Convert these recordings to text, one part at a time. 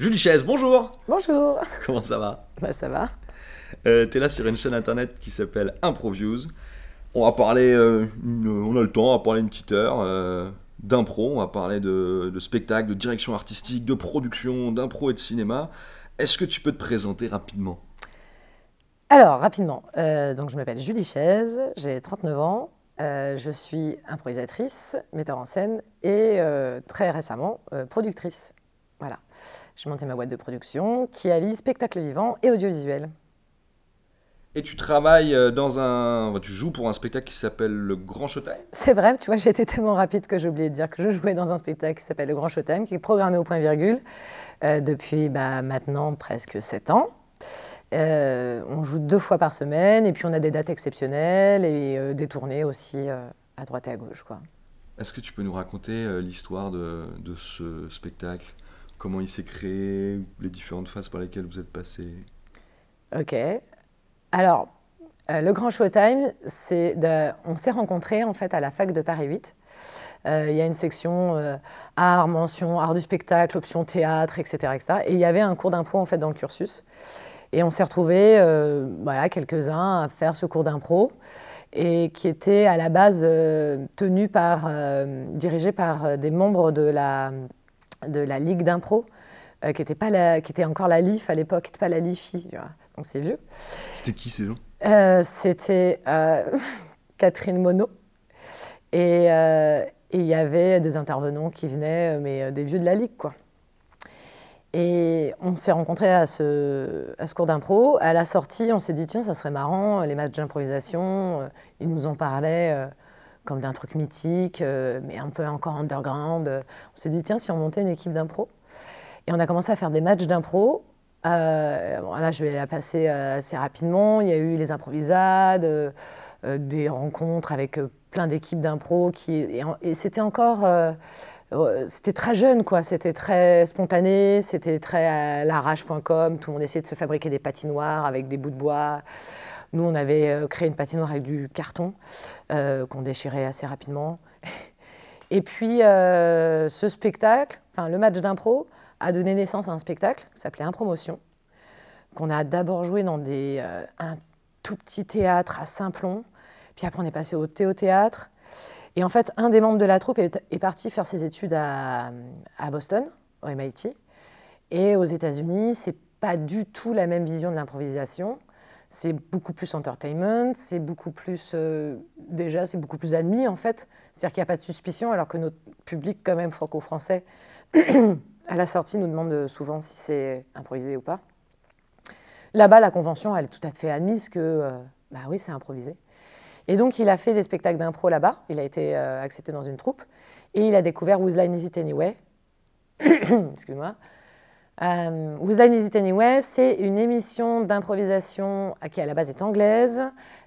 Julie Chaise, bonjour Bonjour Comment ça va Bah ça va. euh, T'es là sur une chaîne internet qui s'appelle ImproViews. On va parler, euh, une- on a le temps, on va parler une petite heure euh, d'impro, on va parler de, de spectacle, de direction artistique, de production, d'impro et de cinéma. Est-ce que tu peux te présenter rapidement? Alors, rapidement, euh, donc je m'appelle Julie Chaise, j'ai 39 ans, euh, je suis improvisatrice, metteur en scène et euh, très récemment euh, productrice. Voilà. J'ai monté ma boîte de production qui allie spectacle vivant et audiovisuel. Et tu travailles euh, dans un... Tu joues pour un spectacle qui s'appelle Le Grand Showtime C'est vrai, tu vois, j'ai été tellement rapide que j'ai oublié de dire que je jouais dans un spectacle qui s'appelle Le Grand Showtime, qui est programmé au point virgule euh, depuis bah, maintenant presque 7 ans. Euh, on joue deux fois par semaine et puis on a des dates exceptionnelles et euh, des tournées aussi à droite et à gauche. Est-ce que tu peux nous raconter l'histoire de, de ce spectacle? Comment il s'est créé Les différentes phases par lesquelles vous êtes passé Ok. Alors, euh, le Grand Showtime, c'est on s'est rencontrés en fait à la fac de Paris 8. Euh, il y a une section euh, art, mention, art du spectacle, option théâtre, etc., etc. Et il y avait un cours d'impro en fait dans le cursus. Et on s'est retrouvés, voilà, quelques-uns à faire ce cours d'impro et qui était à la base tenu par, dirigé par des membres de la, de la ligue d'impro, euh, qui était pas la, qui était encore la LIF à l'époque, qui n'était pas la LIFI, tu vois. donc c'est vieux. C'était qui ces gens? Euh, C'était euh, Catherine Monod. Et il y avait des intervenants qui venaient, mais des vieux de la Ligue, quoi. Et on s'est rencontrés à ce, à ce cours d'impro. À la sortie, on s'est dit, tiens, ça serait marrant, les matchs d'improvisation. Ils nous en parlaient comme d'un truc mythique, euh, mais un peu encore underground. On s'est dit, tiens, si on montait une équipe d'impro. Et on a commencé à faire des matchs d'impro. Euh, là, je vais la passer euh, assez rapidement. Il y a eu les improvisades, des rencontres avec plein d'équipes d'impro. Qui, et, c'était encore. c'était très jeune, quoi. C'était très spontané, c'était très à l'arrache.com. Tout le monde essayait de se fabriquer des patinoires avec des bouts de bois. Nous, on avait euh, créé une patinoire avec du carton euh, qu'on déchirait assez rapidement. Et puis, euh, ce spectacle, enfin le match d'impro, a donné naissance à un spectacle qui s'appelait Impromotion, qu'on a d'abord joué dans un tout petit théâtre à Saint-Plon. Puis après, on est passé au Théâtre. Et en fait, un des membres de la troupe est, parti faire ses études à, à Boston, au MIT. Et aux États-Unis, c'est pas du tout la même vision de l'improvisation. C'est beaucoup plus entertainment, c'est beaucoup plus. euh, déjà, c'est beaucoup plus admis en fait. C'est-à-dire qu'il n'y a pas de suspicion, alors que notre public, quand même franco-français, à la sortie, nous demande souvent si c'est improvisé ou pas. Là-bas, la convention, elle est tout à fait admise que, euh, bah oui, c'est improvisé. Et donc, il a fait des spectacles d'impro là-bas. Il a été euh, accepté dans une troupe. Et il a découvert Whose Line Is It Anyway? Excuse-moi. Euh, Line Is It Anyway C'est une émission d'improvisation qui, à la base, est anglaise,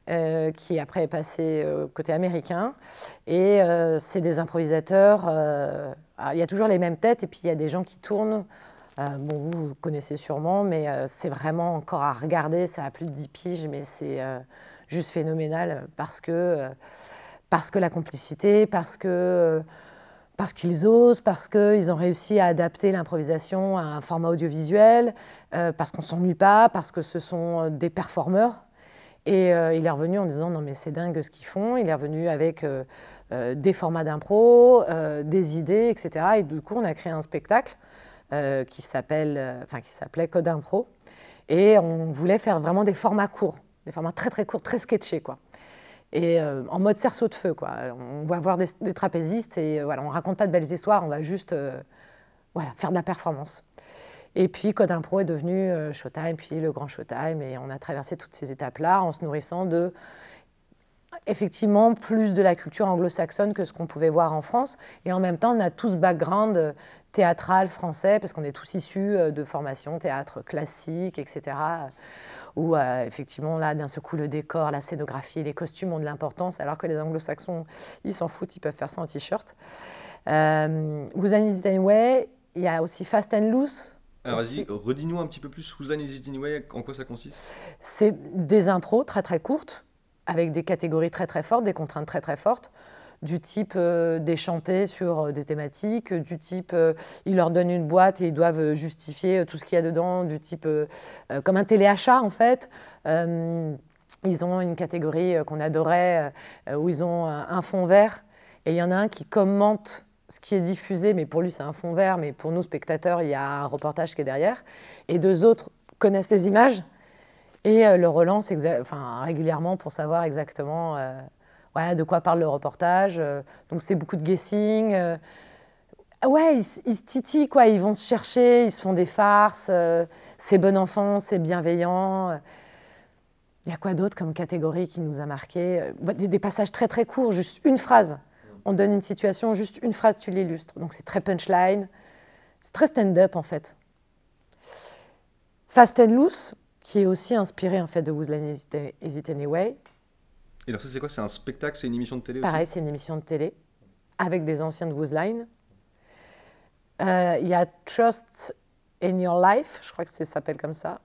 euh, qui après est passée euh, côté américain. Et euh, c'est des improvisateurs. euh, alors, il y a toujours les mêmes têtes, et puis il y a des gens qui tournent. Bon, vous, connaissez sûrement, mais c'est vraiment encore à regarder. Ça a plus de 10 piges, mais c'est juste phénoménal parce que, parce que la complicité, parce que. Parce qu'ils osent, parce qu'ils ont réussi à adapter l'improvisation à un format audiovisuel, euh, parce qu'on s'ennuie pas, parce que ce sont euh, des performeurs. Et euh, il est revenu en disant non mais c'est dingue ce qu'ils font. Il est revenu avec des formats d'impro, des idées, etc. Et du coup on a créé un spectacle qui s'appelle, enfin qui s'appelait Code Impro. Et on voulait faire vraiment des formats courts, des formats très très courts, très sketchés quoi et euh, en mode cerceau de feu. Quoi. On va voir des, des trapézistes et euh, voilà, on raconte pas de belles histoires, on va juste euh, voilà, faire de la performance. Et puis Code Impro est devenu euh, Showtime, puis le grand Showtime, et on a traversé toutes ces étapes-là en se nourrissant de effectivement plus de la culture anglo-saxonne que ce qu'on pouvait voir en France. Et en même temps, on a tout ce background théâtral français, parce qu'on est tous issus de formations théâtre classique, etc où euh, effectivement là d'un seul coup le décor, la scénographie, les costumes ont de l'importance, alors que les anglo-saxons ils s'en foutent, ils peuvent faire ça en t-shirt. Euh, Who's Is It Anyway, il y a aussi Fast and Loose. Alors vas-y, redis-nous un petit peu plus Line Is It Anyway, en quoi ça consiste? C'est des impros très très courtes, avec des catégories très très fortes, des contraintes très très fortes, du type déchanter sur des thématiques, du type ils leur donnent une boîte et ils doivent justifier tout ce qu'il y a dedans, du type comme un téléachat en fait. ils ont une catégorie qu'on adorait où ils ont un fond vert et il y en a un qui commente ce qui est diffusé, mais pour lui c'est un fond vert, mais pour nous spectateurs il y a un reportage qui est derrière. Et deux autres connaissent les images et euh, le relancent régulièrement pour savoir exactement euh, de quoi parle le reportage. Euh. donc c'est beaucoup de guessing. ouais, ils, se titillent, quoi. ils vont se chercher, ils se font des farces. c'est bon enfant, c'est bienveillant. Il y a quoi d'autre comme catégorie qui nous a marqué des, des passages très très courts, juste une phrase on donne une situation, juste une phrase, tu l'illustres. Donc c'est très punchline, c'est très stand-up en fait. Fast and Loose, qui est aussi inspiré en fait de Whose Line Is It Anyway. Et alors ça c'est quoi? C'est un spectacle, c'est une émission de télé Pareil, c'est une émission de télé avec des anciens de Whose Line. Euh, il y a Trust in Your Life, je crois que ça s'appelle comme ça,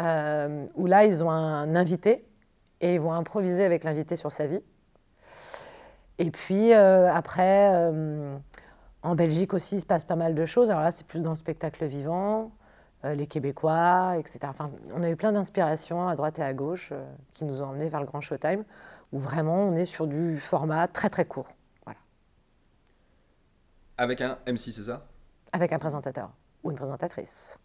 euh, où là ils ont un invité et ils vont improviser avec l'invité sur sa vie. Et puis euh, après, en Belgique aussi, il se passe pas mal de choses. Alors là, c'est plus dans le spectacle vivant, les Québécois, etc. Enfin, on a eu plein d'inspirations à droite et à gauche qui nous ont emmenés vers le Grand Showtime, où vraiment on est sur du format très très court. Voilà. Avec un MC, c'est ça? Avec un présentateur ou une présentatrice.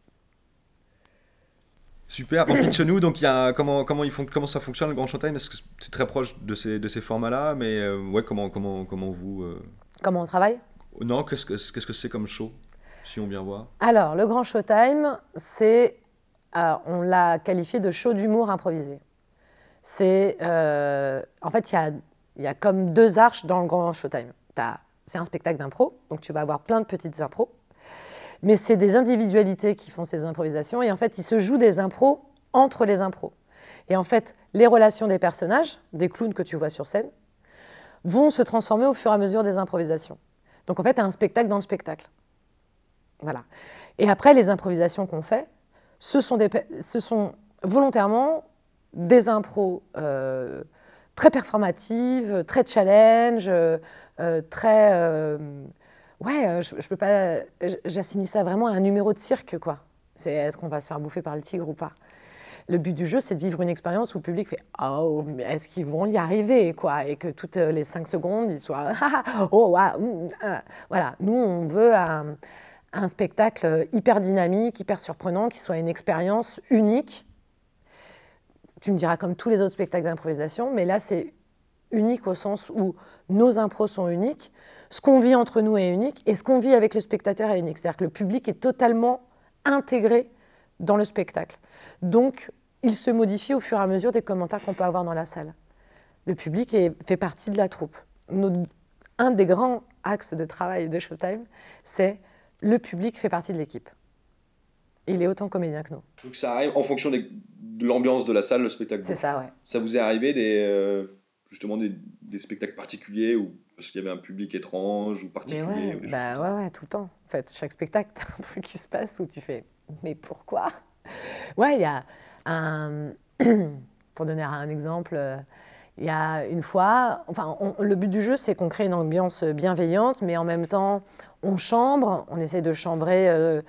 Super. Pitch-nous, donc, y a, comment, comment, ils font, comment ça fonctionne le Grand Showtime? Est-ce que c'est très proche de ces, de ces formats-là? Mais euh, ouais, comment, comment, comment vous. Euh, comment on travaille? Non, qu'est-ce que c'est -ce que comme show? Si on vient voir. Alors, le Grand Showtime, c'est. Euh, on l'a qualifié de show d'humour improvisé. C'est. en fait, il y a, y a comme deux arches dans le Grand Showtime. C'est un spectacle d'impro, donc tu vas avoir plein de petites impros mais c'est des individualités qui font ces improvisations. Et en fait, il se joue des impros entre les impros. Et en fait, les relations des personnages, des clowns que tu vois sur scène, vont se transformer au fur et à mesure des improvisations. Donc en fait, tu as un spectacle dans le spectacle. Et après, les improvisations qu'on fait, ce sont, volontairement des impros euh, très performatives, très challenge, euh, très euh, ouais, euh, je, je peux pas. J'assimile ça vraiment à un numéro de cirque, quoi. C'est est-ce qu'on va se faire bouffer par le tigre ou pas? Le but du jeu, c'est de vivre une expérience où le public fait Oh, mais est-ce qu'ils vont y arriver quoi Et que toutes les cinq secondes, ils soient Oh, waouh Voilà, nous, on veut un, un, spectacle hyper dynamique, hyper surprenant, qui soit une expérience unique. Tu me diras comme tous les autres spectacles d'improvisation, mais là, c'est unique au sens où nos impros sont uniques, ce qu'on vit entre nous est unique et ce qu'on vit avec le spectateur est unique. C'est-à-dire que le public est totalement intégré dans le spectacle. Donc, il se modifie au fur et à mesure des commentaires qu'on peut avoir dans la salle. Le public fait partie de la troupe. un des grands axes de travail de Showtime, c'est le public fait partie de l'équipe. Il est autant comédien que nous. Donc ça arrive en fonction de l'ambiance de la salle, le spectacle. C'est ça, ouais. Ça vous est arrivé des, euh, justement des, spectacles particuliers ou parce qu'il y avait un public étrange ou particulier ouais, bah ouais, ouais, tout le temps. En fait, chaque spectacle, t'as un truc qui se passe où tu fais mais pourquoi? Ouais, il y a un. Pour donner un exemple, il y a une fois, enfin, le but du jeu, c'est qu'on crée une ambiance bienveillante, mais en même temps, on chambre, on essaie de chambrer euh,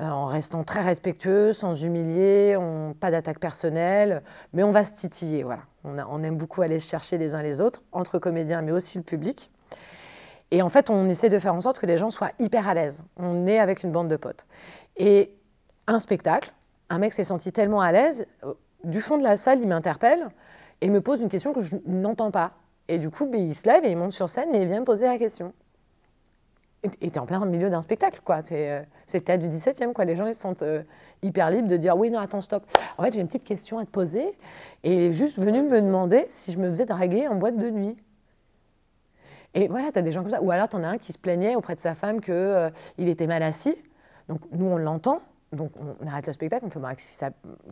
euh, en restant très respectueux, sans humilier, on, pas d'attaque personnelle, mais on va se titiller. Voilà. On, aime beaucoup aller se chercher les uns les autres, entre comédiens, mais aussi le public. Et en fait, on essaie de faire en sorte que les gens soient hyper à l'aise. On est avec une bande de potes. Et un spectacle, un mec s'est senti tellement à l'aise, euh, du fond de la salle, il m'interpelle et me pose une question que je n'entends pas. Et du coup, ben, il se lève et il monte sur scène et il vient me poser la question et tu en plein milieu d'un spectacle, quoi. C'est euh, le théâtre du 17e, quoi. Les gens, ils se euh, hyper libres de dire Oui, non, attends, stop. En fait, j'ai une petite question à te poser. Et il est juste venu me demander si je me faisais draguer en boîte de nuit. Et voilà, tu as des gens comme ça. Ou alors, tu en as un qui se plaignait auprès de sa femme qu'il euh, était mal assis. Donc, nous, on l'entend. Donc on arrête le spectacle, on fait bah, qu'est-ce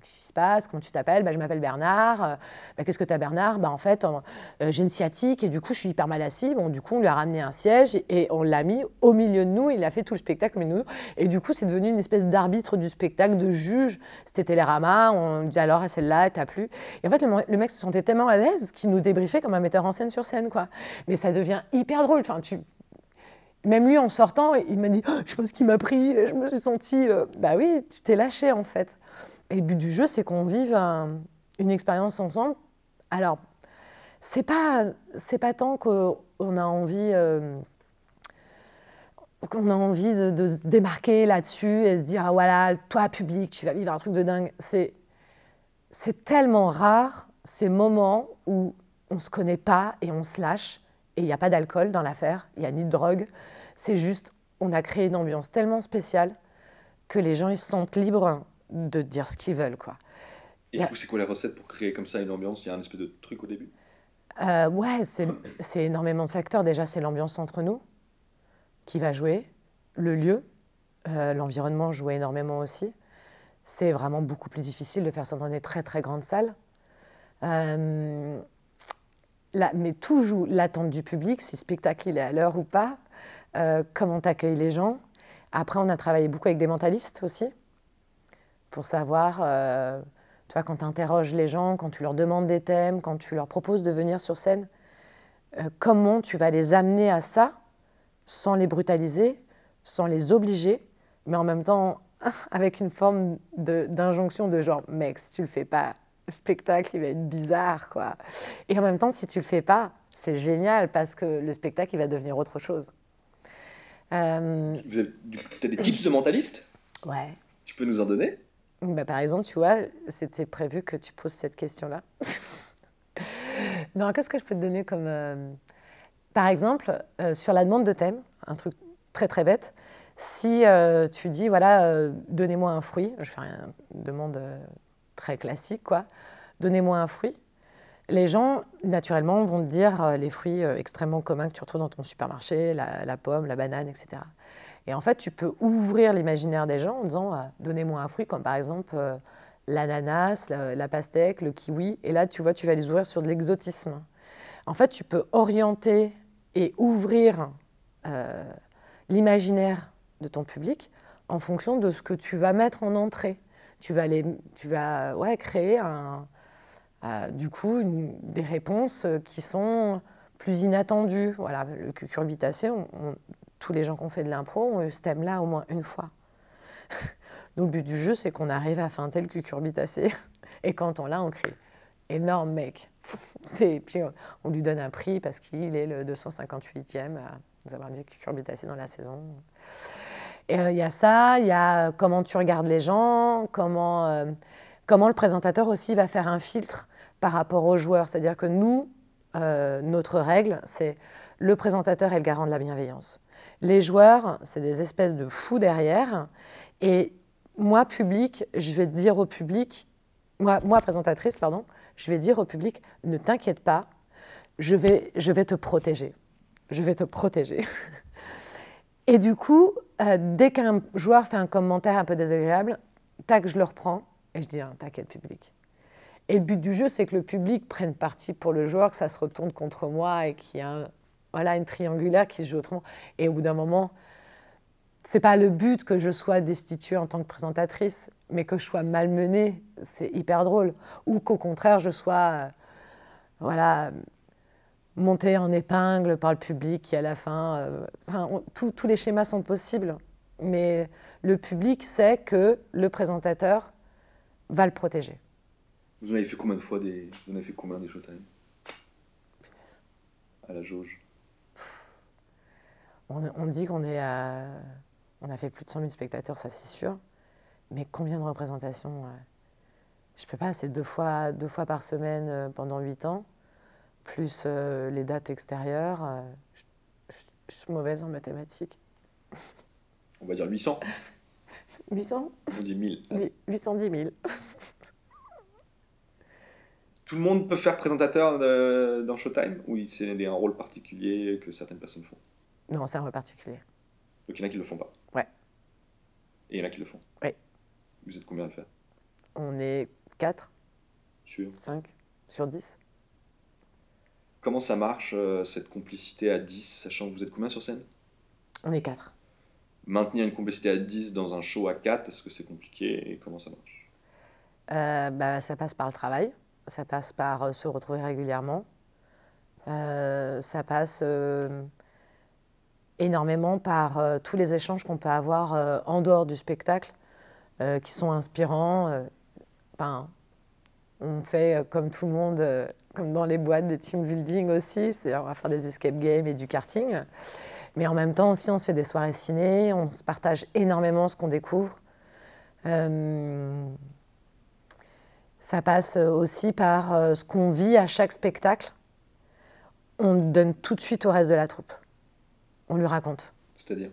qui se passe, comment tu t'appelles? Bah, Je m'appelle Bernard. Euh, bah, qu'est-ce que tu as Bernard? Bah, En fait, euh, j'ai une sciatique et du coup je suis hyper mal assis. Bon, du coup on lui a ramené un siège et, on l'a mis au milieu de nous. Il a fait tout le spectacle mais nous. Et du coup c'est devenu une espèce d'arbitre du spectacle, de juge. C'était Télérama, on dit alors celle-là, t'as plu? Et en fait le, mec se sentait tellement à l'aise qu'il nous débriefait comme un metteur en scène sur scène. quoi. Mais ça devient hyper drôle. Enfin, tu, même lui, en sortant, il m'a dit oh, Je pense qu'il m'a pris, je me suis sentie. Euh, bah oui, tu t'es lâché en fait. Et le but du jeu, c'est qu'on vive une expérience ensemble. Alors, c'est pas, pas tant qu'on a envie. Euh, qu'on a envie de, se démarquer là-dessus et se dire ah voilà toi public tu vas vivre un truc de dingue c'est tellement rare ces moments où on se connaît pas et on se lâche et il n'y a pas d'alcool dans l'affaire, il n'y a ni de drogue. C'est juste, on a créé une ambiance tellement spéciale que les gens ils se sentent libres de dire ce qu'ils veulent. Quoi. Et du coup, c'est quoi la recette pour créer comme ça une ambiance? Il y a un espèce de truc au début? Euh, Ouais, c'est énormément de facteurs. Déjà, c'est l'ambiance entre nous qui va jouer, le lieu, euh, l'environnement joue énormément aussi. C'est vraiment beaucoup plus difficile de faire ça dans des très très grandes salles. Euh, mais tout joue l'attente du public, si le spectacle il est à l'heure ou pas, euh, comment tu accueilles les gens. Après, on a travaillé beaucoup avec des mentalistes aussi, pour savoir, euh, tu vois, quand tu interroges les gens, quand tu leur demandes des thèmes, quand tu leur proposes de venir sur scène, euh, comment tu vas les amener à ça sans les brutaliser, sans les obliger, mais en même temps avec une forme d'injonction de, de genre, mec, si tu le fais pas, spectacle, il va être bizarre, quoi. Et en même temps, si tu le fais pas, c'est génial parce que le spectacle, il va devenir autre chose. Euh... Tu as des tips de mentaliste? Ouais. Tu peux nous en donner? Bah, Par exemple, tu vois, c'était prévu que tu poses cette question-là. non, qu'est-ce que je peux te donner comme... Euh, par exemple, euh, sur la demande de thème, un truc très très bête, si euh, tu dis, voilà, donnez-moi un fruit, je fais une demande très classique, quoi. Donnez-moi un fruit. Les gens, naturellement, vont te dire euh, les fruits euh, extrêmement communs que tu retrouves dans ton supermarché, la, pomme, la banane, etc. Et en fait, tu peux ouvrir l'imaginaire des gens en disant euh, donnez-moi un fruit, comme par exemple l'ananas, la, pastèque, le kiwi. Et là, tu vois, tu vas les ouvrir sur de l'exotisme. En fait, tu peux orienter et ouvrir l'imaginaire de ton public en fonction de ce que tu vas mettre en entrée tu vas, tu vas ouais, créer un, euh, du coup des réponses qui sont plus inattendues. Voilà, le cucurbitacé, tous les gens qui ont fait de l'impro ont eu ce thème-là au moins une fois. Donc, le but du jeu, c'est qu'on arrive à feinter le cucurbitacé. Et quand on l'a, on crie énorme mec. Et puis on lui donne un prix parce qu'il est le 258e à nous avoir dit cucurbitacé dans la saison. Euh, il y a ça, il y a comment tu regardes les gens, comment, euh, comment le présentateur aussi va faire un filtre par rapport aux joueurs. C'est-à-dire que nous, euh, notre règle, c'est le présentateur est le garant de la bienveillance. Les joueurs, c'est des espèces de fous derrière. Et moi, public, je vais dire au public, moi, moi présentatrice, pardon, je vais dire au public, ne t'inquiète pas, je vais, je vais te protéger. Je vais te protéger. Et du coup, euh, dès qu'un joueur fait un commentaire un peu désagréable, tac, je le reprends et je dis hein, T'inquiète, public. Et le but du jeu, c'est que le public prenne parti pour le joueur, que ça se retourne contre moi et qu'il y a voilà, une triangulaire qui se joue autrement. Et au bout d'un moment, c'est pas le but que je sois destituée en tant que présentatrice, mais que je sois malmenée. C'est hyper drôle. Ou qu'au contraire, je sois. Euh, voilà monté en épingle par le public qui à la fin... Euh, tous les schémas sont possibles, mais le public sait que le présentateur va le protéger. Vous en avez fait combien de fois des... Vous en avez fait combien des showtime À la jauge. On, dit qu'on est à... On a fait plus de 100 000 spectateurs, ça c'est sûr. Mais combien de représentations Je peux pas, c'est deux fois, deux fois par semaine euh, pendant 8 ans plus euh, les dates extérieures. Euh, je, suis mauvaise en mathématiques. On va dire 800. 800 On dit 1000. 810 000. Tout le monde peut faire présentateur dans Showtime ou c'est un rôle particulier que certaines personnes font? Non, c'est un rôle particulier. Donc il y en a qui le font pas? Ouais. Et il y en a qui le font? Oui. Vous êtes combien à le faire? On est 4, Sûr 5 sur 10. Comment ça marche, euh, cette complicité à 10, sachant que vous êtes combien sur scène? On est 4. Maintenir une complicité à 10 dans un show à 4, est-ce que c'est compliqué et comment ça marche? Euh, bah, ça passe par le travail, ça passe par euh, se retrouver régulièrement, Euh, ça passe euh, énormément par tous les échanges qu'on peut avoir en dehors du spectacle qui sont inspirants. Enfin, on fait euh, comme tout le monde, euh, comme dans les boîtes des team building aussi, c'est on va faire des escape games et du karting. Mais en même temps aussi, on se fait des soirées ciné, on se partage énormément ce qu'on découvre. Euh, ça passe aussi par ce qu'on vit à chaque spectacle. On donne tout de suite au reste de la troupe. On lui raconte. C'est-à-dire?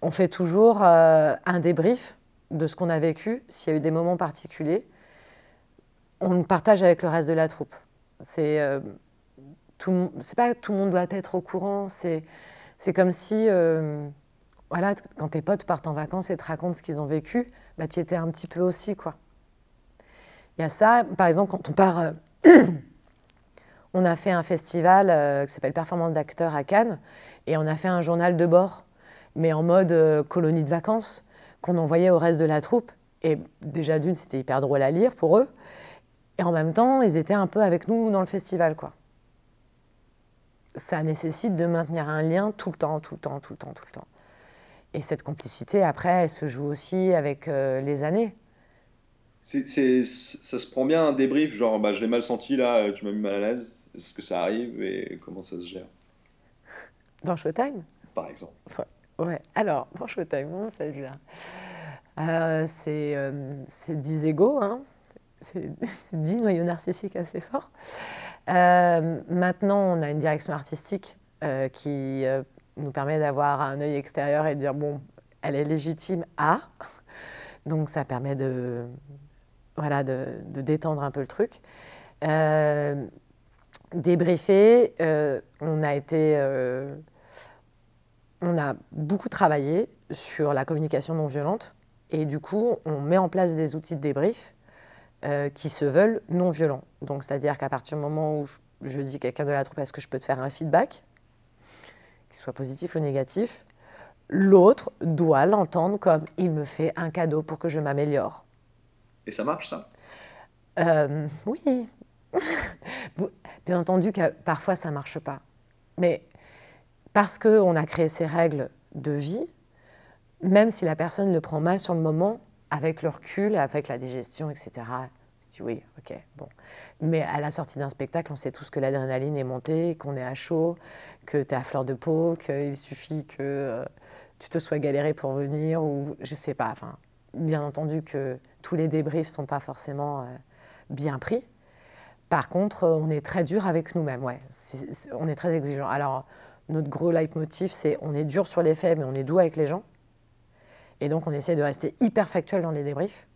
On fait toujours euh, un débrief de ce qu'on a vécu, s'il y a eu des moments particuliers. On le partage avec le reste de la troupe. C'est euh, pas tout le monde doit être au courant. C'est comme si, euh, voilà, quand tes potes partent en vacances et te racontent ce qu'ils ont vécu, bah, tu étais un petit peu aussi, quoi. Il y a ça, par exemple, quand on part, euh, on a fait un festival qui s'appelle Performance d'acteurs à Cannes, et on a fait un journal de bord, mais en mode colonie de vacances, qu'on envoyait au reste de la troupe. Et déjà d'une, c'était hyper drôle à lire pour eux, et en même temps, ils étaient un peu avec nous dans le festival, quoi. Ça nécessite de maintenir un lien tout le temps, tout le temps, tout le temps, tout le temps. Et cette complicité, après, elle se joue aussi avec euh, les années. Ça se prend bien un débrief, genre bah, je l'ai mal senti là, euh, tu m'as mis mal à l'aise. Est-ce que ça arrive et comment ça se gère, Dans Showtime? Par exemple Ouais, alors, pour Showtime, comment ça se gère? Euh, C'est euh, c'est 10 égaux, hein. C'est 10 noyaux narcissiques assez forts. Euh, maintenant, on a une direction artistique euh, qui euh, nous permet d'avoir un œil extérieur et de dire, bon, elle est légitime à. Donc, ça permet de, voilà, de, détendre un peu le truc. Débriefer, on a été... on a beaucoup travaillé sur la communication non violente et du coup, on met en place des outils de débrief euh, qui se veulent non violents. Donc, c'est-à-dire qu'à partir du moment où je dis à quelqu'un de la troupe, est-ce que je peux te faire un feedback, qu'il soit positif ou négatif, l'autre doit l'entendre comme il me fait un cadeau pour que je m'améliore. Et ça marche ça? Euh, oui. Bien entendu que parfois ça ne marche pas. Mais parce qu'on a créé ces règles de vie, même si la personne le prend mal sur le moment, avec le recul, avec la digestion, etc., dit oui, ok, bon. Mais à la sortie d'un spectacle, on sait tous que l'adrénaline est montée, qu'on est à chaud, que tu es à fleur de peau, qu'il suffit que euh, tu te sois galéré pour venir, ou je sais pas. Enfin, bien entendu que tous les débriefs ne sont pas forcément euh, bien pris. Par contre, euh, on est très dur avec nous-mêmes, ouais. On est très exigeant. Alors, notre gros leitmotiv, c'est on est dur sur les faits, mais on est doux avec les gens. Et donc, on essaie de rester hyper factuel dans les débriefs.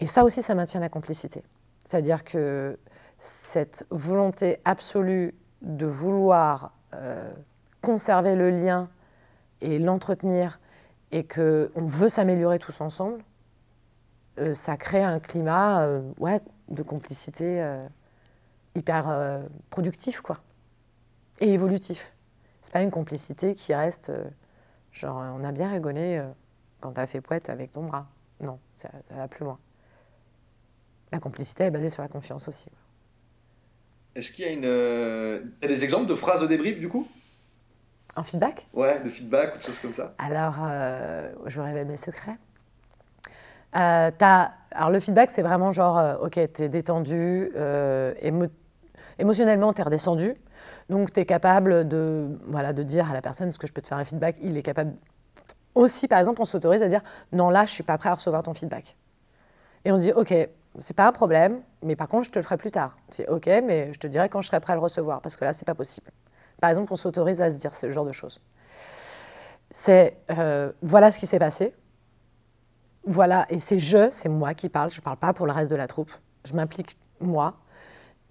Et ça aussi, ça maintient la complicité. C'est-à-dire que cette volonté absolue de vouloir euh, conserver le lien et l'entretenir, et qu'on veut s'améliorer tous ensemble, euh, ça crée un climat euh, ouais, de complicité hyper productif, quoi. Et évolutif. C'est pas une complicité qui reste genre on a bien rigolé quand t'as fait poète avec ton bras. Non, ça, ça va plus loin. La complicité est basée sur la confiance aussi. Est-ce qu'il y a une. euh, des exemples de phrases de débrief du coup? Un feedback? Ouais, de feedback ou de choses comme ça Alors, euh, je vous révèle mes secrets. Euh, t'as- alors, le feedback, c'est vraiment genre, euh, ok, t'es détendu, euh, émo- émotionnellement, t'es redescendu. Donc, t'es capable de, voilà, de dire à la personne, est-ce que je peux te faire un feedback Il est capable. Aussi, par exemple, on s'autorise à dire, non, là, je suis pas prêt à recevoir ton feedback. Et on se dit, ok, c'est pas un problème, mais par contre, je te le ferai plus tard. C'est ok, mais je te dirai quand je serai prêt à le recevoir, parce que là, c'est pas possible. Par exemple, on s'autorise à se dire ce genre de choses c'est euh, voilà ce qui s'est passé. Voilà, et c'est je, c'est moi qui parle, je ne parle pas pour le reste de la troupe. Je m'implique moi.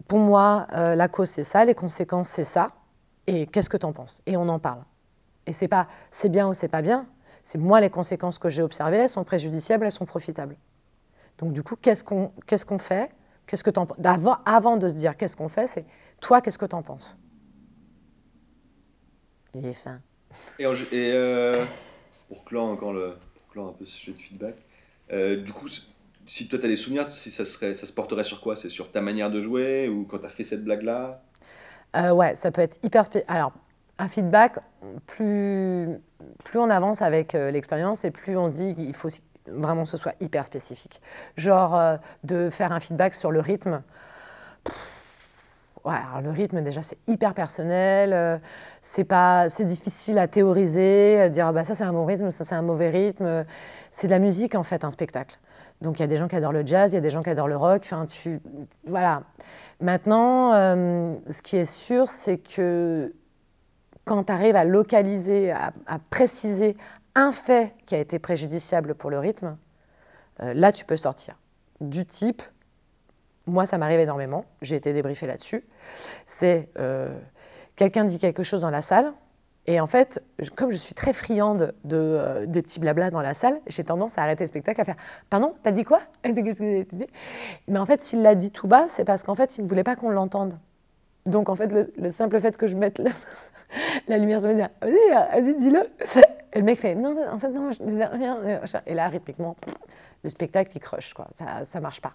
Pour moi, euh, la cause c'est ça, les conséquences c'est ça. Et qu'est-ce que tu en penses? Et on en parle. Et c'est pas c'est bien ou c'est pas bien, c'est moi les conséquences que j'ai observées, elles sont préjudiciables, elles sont profitables. Donc du coup, qu'est-ce qu'on qu'est-ce qu'on fait? Qu'est-ce que avant, avant de se dire qu'est-ce qu'on fait, c'est toi, qu'est-ce que tu en penses? Il est fin. Et, euh, pour clore encore le, pour clore un peu ce sujet de feedback, euh, du coup, si toi tu as des souvenirs, si ça, serait, ça se porterait sur quoi? C'est sur ta manière de jouer ou quand tu as fait cette blague-là? Euh, Ouais, ça peut être hyper Alors, un feedback, plus, plus on avance avec l'expérience et plus on se dit qu'il faut vraiment que ce soit hyper spécifique. Genre de faire un feedback sur le rythme. Le rythme déjà c'est hyper personnel, euh, c'est difficile à théoriser, à dire ah bah ça c'est un bon rythme, ça c'est un mauvais rythme. C'est de la musique en fait un spectacle. Donc il y a des gens qui adorent le jazz, il y a des gens qui adorent le rock. Voilà. Maintenant, euh, ce qui est sûr c'est que quand tu arrives à localiser, à, préciser un fait qui a été préjudiciable pour le rythme, euh, là tu peux sortir. Du type, moi ça m'arrive énormément, j'ai été débriefée là-dessus, c'est euh, quelqu'un dit quelque chose dans la salle, et en fait, comme je suis très friande de, euh, des petits blablas dans la salle, j'ai tendance à arrêter le spectacle, à faire Pardon, t'as dit quoi? Mais en fait, s'il l'a dit tout bas, c'est parce qu'en fait, il ne voulait pas qu'on l'entende. Donc en fait, le, simple fait que je mette la, lumière sur le dire Vas-y, dis-le. Et le mec fait Non, en fait, non, je disais rien. Et là, rythmiquement, le spectacle, il crush, quoi. Ça ne marche pas.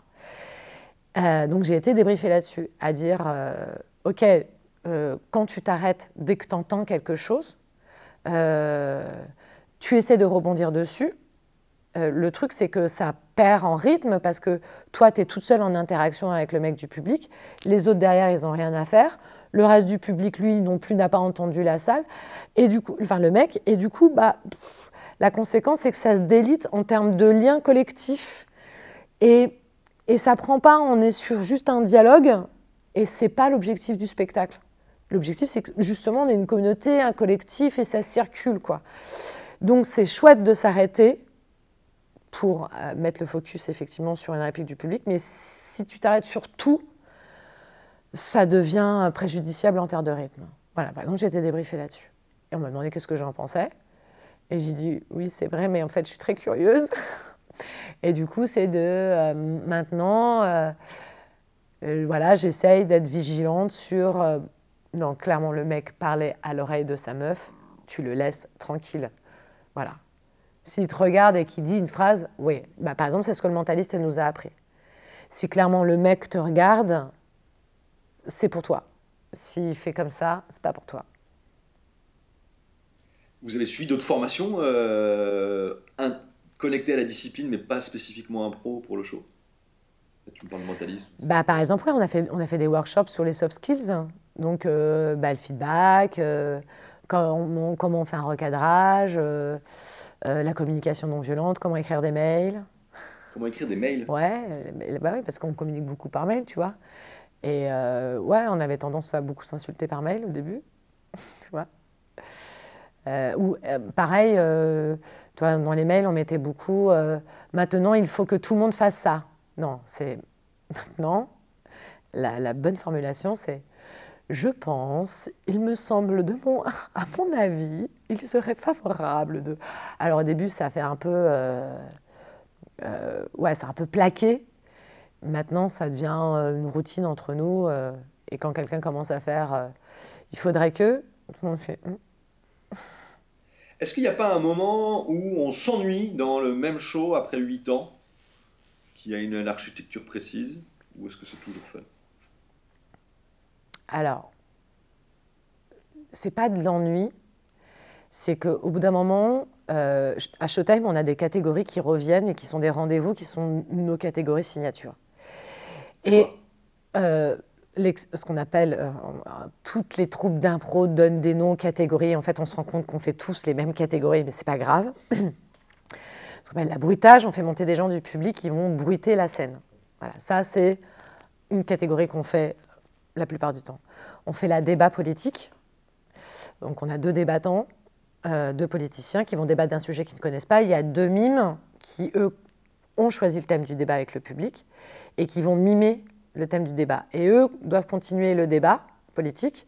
Euh, donc j'ai été débriefée là-dessus, à dire, euh, OK, euh, quand tu t'arrêtes, dès que tu entends quelque chose, tu essaies de rebondir dessus. le truc, c'est que ça perd en rythme parce que toi, tu es toute seule en interaction avec le mec du public. Les autres derrière, ils n'ont rien à faire. Le reste du public, lui, non plus, n'a pas entendu la salle. Et du coup, enfin, le mec. Et du coup, bah, la conséquence, c'est que ça se délite en termes de lien collectif. Et et ça prend pas, on est sur juste un dialogue, et c'est pas l'objectif du spectacle. L'objectif, c'est que justement, on est une communauté, un collectif, et ça circule, quoi. Donc, c'est chouette de s'arrêter pour euh, mettre le focus, effectivement, sur une réplique du public, mais si tu t'arrêtes sur tout, ça devient préjudiciable en termes de rythme. Voilà, par exemple, j'ai été débriefée là-dessus. Et on m'a demandé qu'est-ce que j'en pensais. Et j'ai dit, oui, c'est vrai, mais en fait, je suis très curieuse. Et du coup, c'est de euh, maintenant, euh, voilà, j'essaye d'être vigilante sur. non, clairement, le mec parlait à l'oreille de sa meuf, tu le laisses tranquille. Voilà. S'il te regarde et qu'il dit une phrase, oui, bah, par exemple, c'est ce que le mentaliste nous a appris. Si clairement le mec te regarde, c'est pour toi. S'il fait comme ça, c'est pas pour toi. Vous avez suivi d'autres formations euh, connecté à la discipline, mais pas spécifiquement un pro pour le show? Tu parles de mentalisme bah, Par exemple, on, a fait, on a fait des workshops sur les soft skills. Donc, euh, bah, le feedback, euh, comment, on, fait un recadrage, euh, la communication non violente, comment écrire des mails. Comment écrire des mails? Ouais, bah oui, parce qu'on communique beaucoup par mail, tu vois. Et ouais, on avait tendance à beaucoup s'insulter par mail au début. tu vois euh, ou euh, pareil, euh, toi, dans les mails, on mettait beaucoup maintenant, il faut que tout le monde fasse ça. Non, c'est maintenant, la, bonne formulation, c'est je pense, il me semble, de mon, à mon avis, il serait favorable de. Alors au début, ça fait un peu. ouais, c'est un peu plaqué. Maintenant, ça devient une routine entre nous. et quand quelqu'un commence à faire il faudrait que, tout le monde fait. Hmm. Est-ce qu'il n'y a pas un moment où on s'ennuie dans le même show après 8 ans, qui a une, architecture précise, ou est-ce que c'est toujours fun? Alors, c'est pas de l'ennui, c'est qu'au bout d'un moment, euh, à Showtime, on a des catégories qui reviennent et qui sont des rendez-vous qui sont nos catégories signature. Et ce qu'on appelle euh, toutes les troupes d'impro donnent des noms, catégories. En fait, on se rend compte qu'on fait tous les mêmes catégories, mais c'est pas grave. ce qu'on appelle la bruitage, on fait monter des gens du public qui vont bruiter la scène. Voilà, ça c'est une catégorie qu'on fait la plupart du temps. On fait la débat politique. Donc on a deux débattants, euh, deux politiciens qui vont débattre d'un sujet qu'ils ne connaissent pas. Il y a deux mimes qui, eux, ont choisi le thème du débat avec le public et qui vont mimer le thème du débat. Et eux doivent continuer le débat politique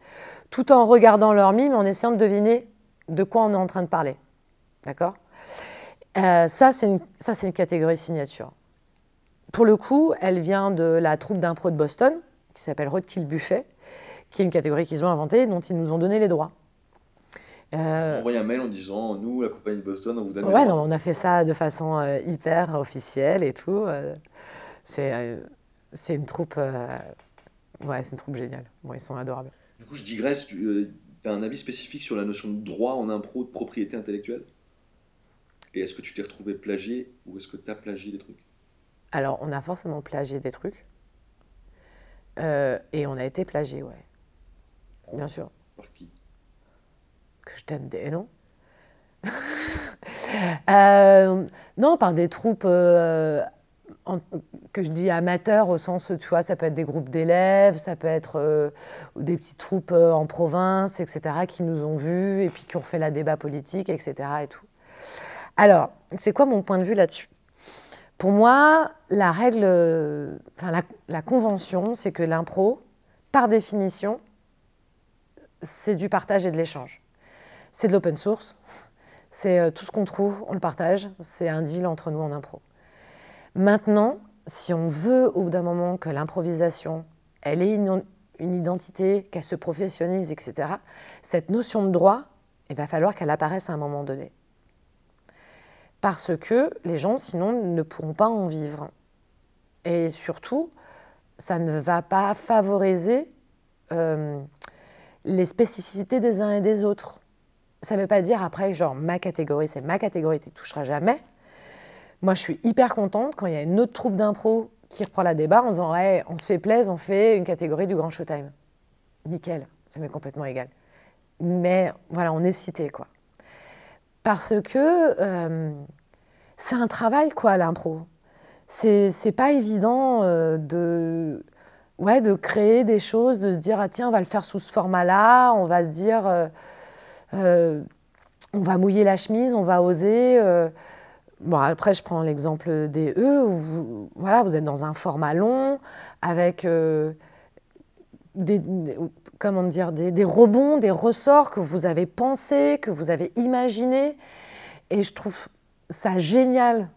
tout en regardant leur mime, en essayant de deviner de quoi on est en train de parler. D'accord? Euh, Ça, c'est une, une, catégorie signature. pour le coup, elle vient de la troupe d'impro de Boston, qui s'appelle Roadkill Buffet, qui est une catégorie qu'ils ont inventée, dont ils nous ont donné les droits. Euh... J'ai envoyé un mail en disant Nous, la compagnie de Boston, on vous donne ouais, non, on a fait ça de façon euh, hyper officielle et tout. Euh, c'est, euh, c'est une troupe. ouais, c'est une troupe géniale. Bon, ils sont adorables. Du coup, je digresse. Tu as un avis spécifique sur la notion de droit en impro, de propriété intellectuelle? Et est-ce que tu t'es retrouvé plagié ou est-ce que tu as plagié des trucs? Alors, on a forcément plagié des trucs. Et on a été plagié, ouais. Bien sûr. Par qui? Que je donne des noms. euh, non, par des troupes euh, en, que je dis amateurs au sens, tu vois, ça peut être des groupes d'élèves, ça peut être euh, des petites troupes euh, en province, etc., qui nous ont vus et puis qui ont fait la débat politique, etc. Et tout. Alors, c'est quoi mon point de vue là-dessus? Pour moi, la règle, enfin la, convention, c'est que l'impro, par définition, c'est du partage et de l'échange c'est de l'open source. C'est euh, tout ce qu'on trouve, on le partage. C'est un deal entre nous en impro. Maintenant, si on veut au bout d'un moment que l'improvisation, elle ait une, identité, qu'elle se professionnalise, etc., cette notion de droit, il va falloir qu'elle apparaisse à un moment donné. Parce que les gens, sinon, ne pourront pas en vivre. Et surtout, ça ne va pas favoriser euh, les spécificités des uns et des autres ça ne veut pas dire après, genre, ma catégorie, c'est ma catégorie, tu ne toucheras jamais. Moi, je suis hyper contente quand il y a une autre troupe d'impro qui reprend la débat en disant, ouais, on se fait plaisir, on fait une catégorie du grand showtime. Nickel, ça m'est complètement égal. Mais voilà, on est cité, quoi. Parce que euh, c'est un travail, quoi, l'impro. C'est pas évident euh, de, ouais, de créer des choses, de se dire, ah tiens, on va le faire sous ce format-là, on va se dire. Euh, on va mouiller la chemise, on va oser. Bon, après, je prends l'exemple des E, où vous, voilà, vous êtes dans un format long, avec des, comment dire, des, rebonds, des ressorts que vous avez pensés, que vous avez imaginés. Et je trouve ça génial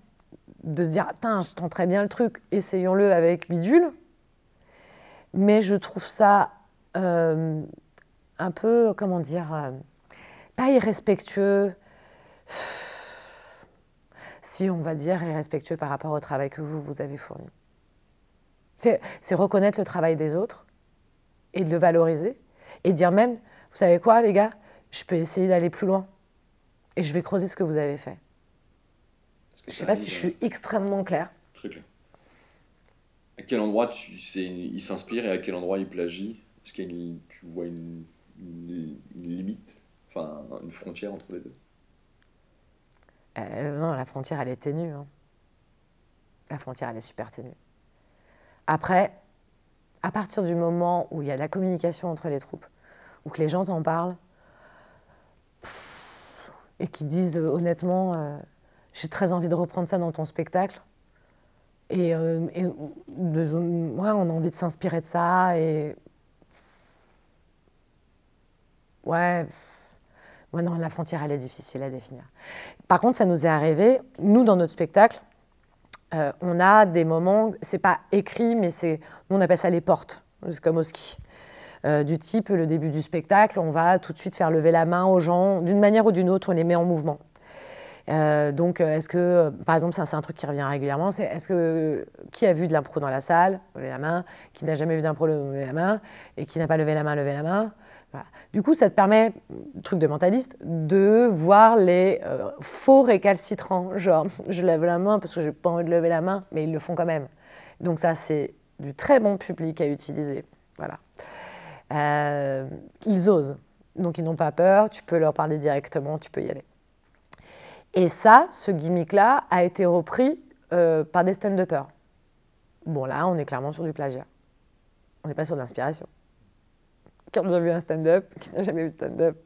de se dire, attends, je tente très bien le truc, essayons-le avec Bidule. Mais je trouve ça un peu, comment dire, pas irrespectueux, si on va dire irrespectueux par rapport au travail que vous, vous avez fourni. C'est reconnaître le travail des autres et de le valoriser et dire même, vous savez quoi les gars, je peux essayer d'aller plus loin et je vais creuser ce que vous avez fait. Je ne sais pas si je suis extrêmement claire. Très clair. À quel endroit tu, il s'inspire et à quel endroit il plagie? Est-ce que tu vois une limite? Enfin, une frontière entre les deux? Euh, Non, la frontière, elle est ténue. Hein. La frontière, elle est super ténue. Après, à partir du moment où il y a la communication entre les troupes, où que les gens t'en parlent, et qui disent euh, honnêtement, euh, j'ai très envie de reprendre ça dans ton spectacle, et, on a envie de s'inspirer de ça, et ouais, Ouais, non, la frontière, elle est difficile à définir. Par contre, ça nous est arrivé, nous, dans notre spectacle, euh, on a des moments, c'est pas écrit, mais c'est, on appelle ça les portes, c'est comme au ski. Euh, du type, le début du spectacle, on va tout de suite faire lever la main aux gens, d'une manière ou d'une autre, on les met en mouvement. Euh, donc, est-ce que, par exemple, c'est un truc qui revient régulièrement, c'est est-ce que qui a vu de l'impro dans la salle, lever la main, qui n'a jamais vu d'impro, lever la main, et qui n'a pas levé la main, lever la main? Du coup, ça te permet, truc de mentaliste, de voir les euh, faux récalcitrants. Genre, je lève la main parce que j'ai pas envie de lever la main, mais ils le font quand même. Donc ça, c'est du très bon public à utiliser. Voilà. Euh, ils osent. Donc ils n'ont pas peur, tu peux leur parler directement, tu peux y aller. Et ça, ce gimmick-là, a été repris euh, par des stand-uppers. Bon, là, on est clairement sur du plagiat. On n'est pas sur de l'inspiration qui a déjà vu un stand-up, qui n'a jamais vu stand-up,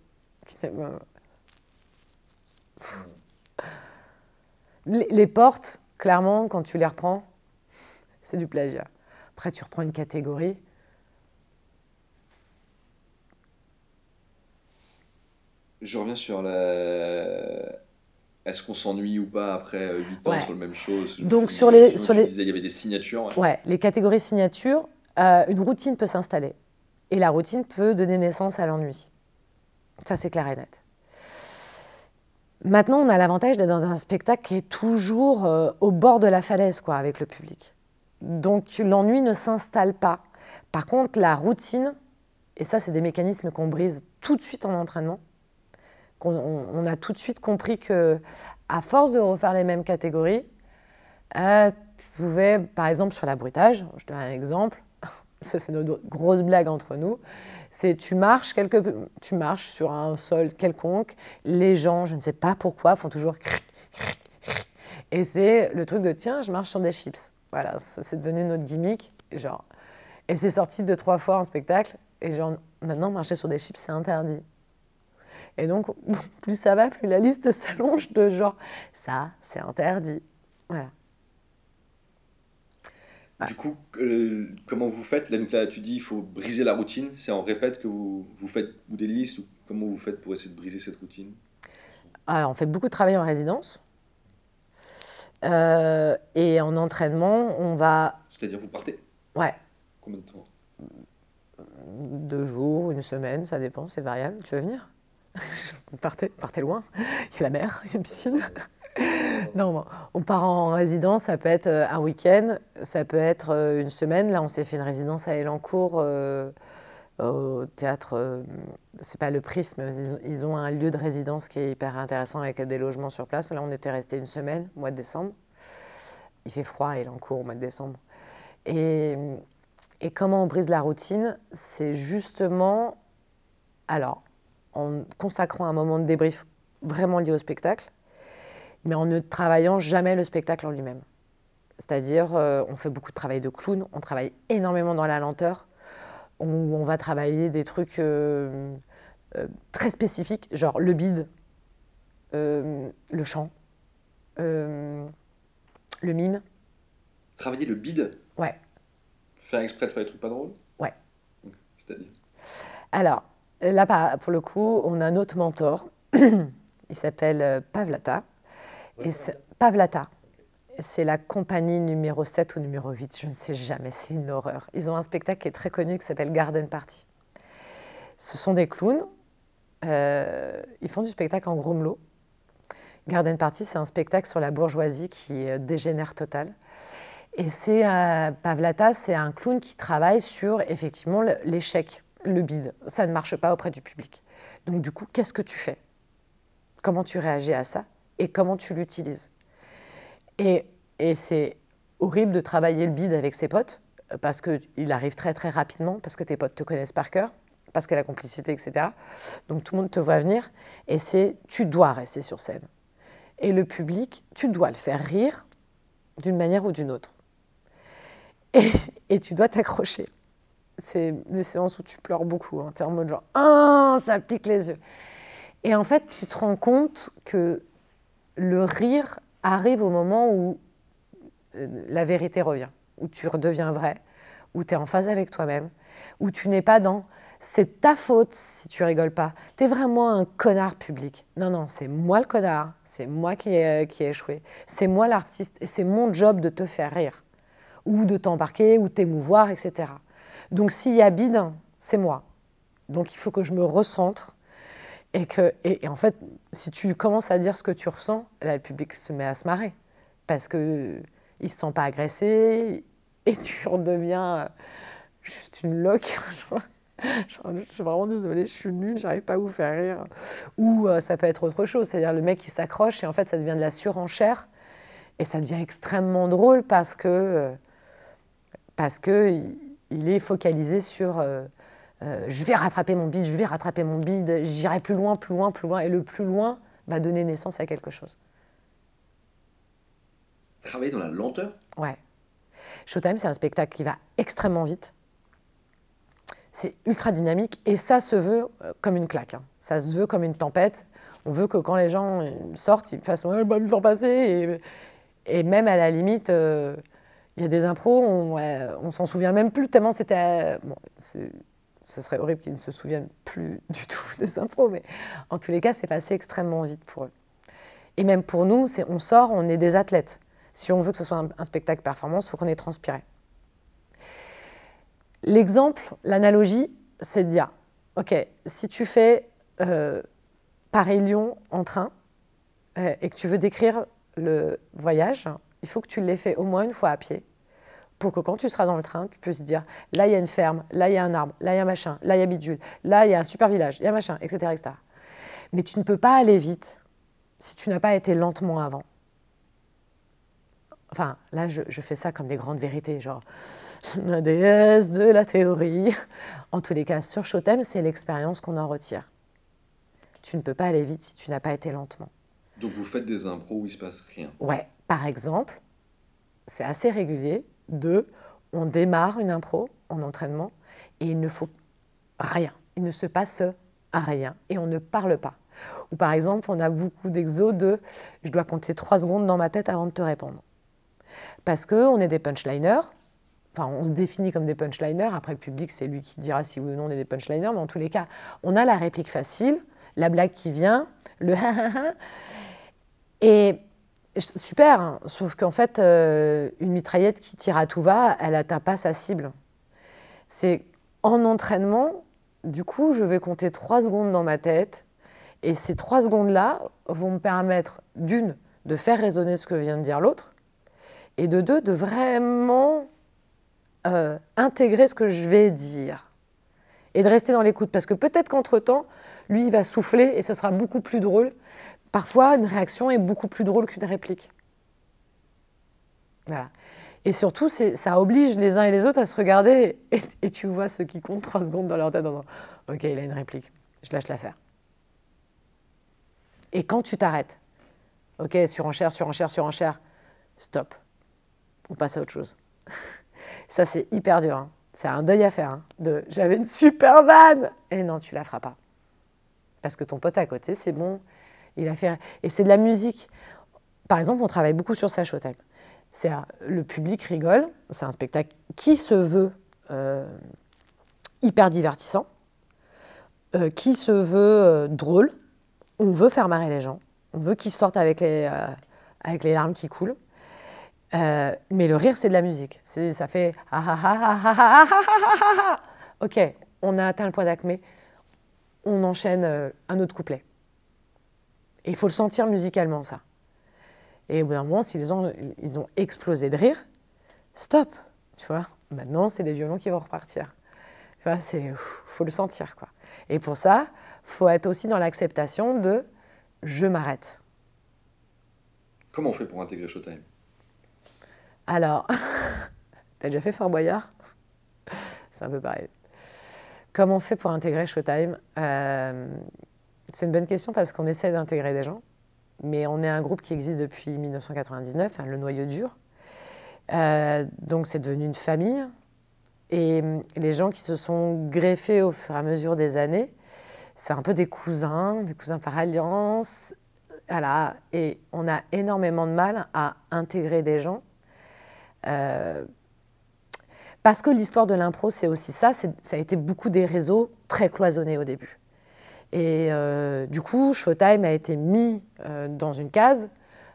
les, les portes, clairement, quand tu les reprends, c'est du plagiat. Après, tu reprends une catégorie. Je reviens sur la, est-ce qu'on s'ennuie ou pas après 8 ans sur le même chose? Donc sur les, sur les... il y avait des signatures. Ouais, les catégories signatures, une routine peut s'installer. Et la routine peut donner naissance à l'ennui. Ça, c'est clair et net. Maintenant, on a l'avantage d'être dans un spectacle qui est toujours euh, au bord de la falaise, quoi, avec le public. Donc l'ennui ne s'installe pas. Par contre, la routine, et ça, c'est des mécanismes qu'on brise tout de suite en entraînement. qu'on on, a tout de suite compris que, à force de refaire les mêmes catégories, euh, tu pouvais, par exemple, sur l'abruitage, je te donne un exemple, ça c'est notre grosse blague entre nous, c'est tu marches quelque, tu marches sur un sol quelconque, les gens, je ne sais pas pourquoi, font toujours et c'est le truc de tiens, je marche sur des chips. Voilà, c'est devenu notre gimmick, genre. Et c'est sorti deux trois fois en spectacle et genre maintenant marcher sur des chips c'est interdit. Et donc plus ça va, plus la liste s'allonge de genre ça c'est interdit. Voilà. Du coup, euh, comment vous faites là, tu dis il faut briser la routine. C'est en répète que vous, vous faites ou des listes ou comment vous faites pour essayer de briser cette routine? Alors, on fait beaucoup de travail en résidence. Euh, et en entraînement, on va. C'est-à-dire, vous partez? Ouais. Combien de temps? Deux jours, une semaine, ça dépend, c'est variable. Tu veux venir? Partez, partez loin. Il y a la mer, il y a une piscine. Non, on part en résidence, ça peut être euh, un week-end, ça peut être euh, une semaine. Là, on s'est fait une résidence à Elancourt, euh, au théâtre, c'est pas le Prisme, ils ont, un lieu de résidence qui est hyper intéressant avec des logements sur place. Là, on était resté une semaine, mois de décembre. Il fait froid à Elancourt au mois de décembre. Et comment on brise la routine C'est justement, alors, en consacrant un moment de débrief vraiment lié au spectacle mais en ne travaillant jamais le spectacle en lui-même. C'est-à-dire, euh, on fait beaucoup de travail de clown, on travaille énormément dans la lenteur, on, on va travailler des trucs euh, euh, très spécifiques, genre le bide, le chant, le mime. Travailler le bide Ouais. Faire exprès de faire des trucs pas drôles Ouais. C'est-à-dire Alors, là, pour le coup, on a un autre mentor. Il s'appelle Pavlata. Et Pavlata. C'est la compagnie numéro 7 ou numéro 8, je ne sais jamais, c'est une horreur. Ils ont un spectacle qui est très connu qui s'appelle Garden Party. Ce sont des clowns, euh, ils font du spectacle en gros Garden Party, c'est un spectacle sur la bourgeoisie qui dégénère total. Et c'est euh, Pavlata, c'est un clown qui travaille sur effectivement l'échec, le bide. Ça ne marche pas auprès du public. Donc du coup, qu'est-ce que tu fais? Comment tu réagis à ça? Et comment tu l'utilises. Et, et c'est horrible de travailler le bide avec ses potes, parce qu'il arrive très très rapidement, parce que tes potes te connaissent par cœur, parce que la complicité, etc. Donc tout le monde te voit venir, et c'est tu dois rester sur scène. Et le public, tu dois le faire rire d'une manière ou d'une autre. Et, et, tu dois t'accrocher. C'est des séances où tu pleures beaucoup. Hein. Tu es en mode genre, ah, ça pique les yeux. Et en fait, tu te rends compte que le rire arrive au moment où euh, la vérité revient, où tu redeviens vrai, où tu es en phase avec toi-même, où tu n'es pas dans c'est ta faute si tu rigoles pas. Tu es vraiment un connard public. Non, non, c'est moi le connard, c'est moi qui ai, qui ai échoué, c'est moi l'artiste et c'est mon job de te faire rire, ou de t'embarquer, ou t'émouvoir, etc. Donc s'il y a bide, c'est moi. Donc il faut que je me recentre et, que, et, en fait, si tu commences à dire ce que tu ressens, là, le public se met à se marrer. Parce qu'il ne se sent pas agressé et tu redeviens euh, juste une loque. je suis vraiment désolée, je suis nulle, j'arrive pas à vous faire rire. Ou euh, ça peut être autre chose, c'est-à-dire le mec qui s'accroche et en fait ça devient de la surenchère et ça devient extrêmement drôle parce que, euh, parce que est focalisé sur euh, je vais rattraper mon bide, je vais rattraper mon bide, j'irai plus loin, plus loin, plus loin, et le plus loin va donner naissance à quelque chose. Travailler dans la lenteur? Ouais. Showtime, c'est un spectacle qui va extrêmement vite. C'est ultra dynamique et ça se veut euh, comme une claque. Hein. Ça se veut comme une tempête. On veut que quand les gens euh, sortent, ils fassent le temps passé. Et, même à la limite, il y a des impros, on, on s'en souvient même plus tellement c'était. Bon, ce serait horrible qu'ils ne se souviennent plus du tout des impros, mais en tous les cas, c'est passé extrêmement vite pour eux. Et même pour nous, on sort, on est des athlètes. Si on veut que ce soit un, spectacle performance, il faut qu'on ait transpiré. L'exemple, l'analogie, c'est de dire, OK, si tu fais euh, Paris-Lyon en train euh, et que tu veux décrire le voyage, il faut que tu l'aies fait au moins une fois à pied pour que quand tu seras dans le train, tu puisses dire là il y a une ferme, là il y a un arbre, là il y a un machin, là il y a bidule, là il y a un super village, il y a un machin, etc., etc. Mais tu ne peux pas aller vite si tu n'as pas été lentement avant. Enfin, là, je, fais ça comme des grandes vérités, genre la déesse de la théorie. En tous les cas, sur Showtime, c'est l'expérience qu'on en retire. Tu ne peux pas aller vite si tu n'as pas été lentement. Donc vous faites des impros où il se passe rien. Ouais, par exemple, c'est assez régulier on démarre une impro en entraînement et il ne faut rien. Il ne se passe rien et on ne parle pas. Ou par exemple, on a beaucoup d'exos de je dois compter trois secondes dans ma tête avant de te répondre. Parce qu'on est des punchliners, enfin on se définit comme des punchliners, après le public c'est lui qui dira si oui ou non on est des punchliners, mais en tous les cas, on a la réplique facile, la blague qui vient, le et super, hein. sauf qu'en fait, euh, une mitraillette qui tire à tout va, elle n'atteint pas sa cible. C'est en entraînement, du coup, je vais compter trois secondes dans ma tête, et ces trois secondes-là vont me permettre, d'une, de faire résonner ce que vient de dire l'autre, et de deux, de vraiment euh, intégrer ce que je vais dire, et de rester dans l'écoute, parce que peut-être qu'entre-temps, lui, il va souffler, et ce sera beaucoup plus drôle, Parfois, une réaction est beaucoup plus drôle qu'une réplique. Voilà. Et surtout, ça oblige les uns et les autres à se regarder et, tu vois ceux qui comptent trois secondes dans leur tête en disant Ok, il a une réplique, je lâche l'affaire. Et quand tu t'arrêtes, ok, surenchère, surenchère, surenchère, stop. On passe à autre chose. Ça, c'est hyper dur. Hein. C'est un deuil à faire. Hein, de j'avais une super vanne Et non, tu la feras pas. Parce que ton pote à côté, c'est bon, il a fait... Et c'est de la musique. Par exemple, on travaille beaucoup sur ça Showtime. C'est le public rigole. C'est un spectacle qui se veut euh, hyper divertissant, euh, qui se veut euh, drôle. On veut faire marrer les gens. On veut qu'ils sortent avec les, avec les larmes qui coulent. mais le rire, c'est de la musique. Ça fait Ok, on a atteint le point d'acmé. On enchaîne un autre couplet. Et il faut le sentir musicalement, ça. Et au bout d'un moment, si les gens ils ont explosé de rire, stop, tu vois. Maintenant, c'est les violons qui vont repartir. Tu vois, c'est faut le sentir quoi. Et pour ça, faut être aussi dans l'acceptation de je m'arrête. Comment on fait pour intégrer Showtime? Alors, t'as déjà fait Fort Boyard? C'est un peu pareil. Comment on fait pour intégrer Showtime? Euh, c'est une bonne question parce qu'on essaie d'intégrer des gens, mais on est un groupe qui existe depuis 1999, le noyau dur. Euh, donc c'est devenu une famille. Et les gens qui se sont greffés au fur et à mesure des années, c'est un peu des cousins, des cousins par alliance. Voilà. Et on a énormément de mal à intégrer des gens. Euh, parce que l'histoire de l'impro, c'est aussi ça, ça a été beaucoup des réseaux très cloisonnés au début. Et euh, du coup, Showtime a été mis euh, dans une case,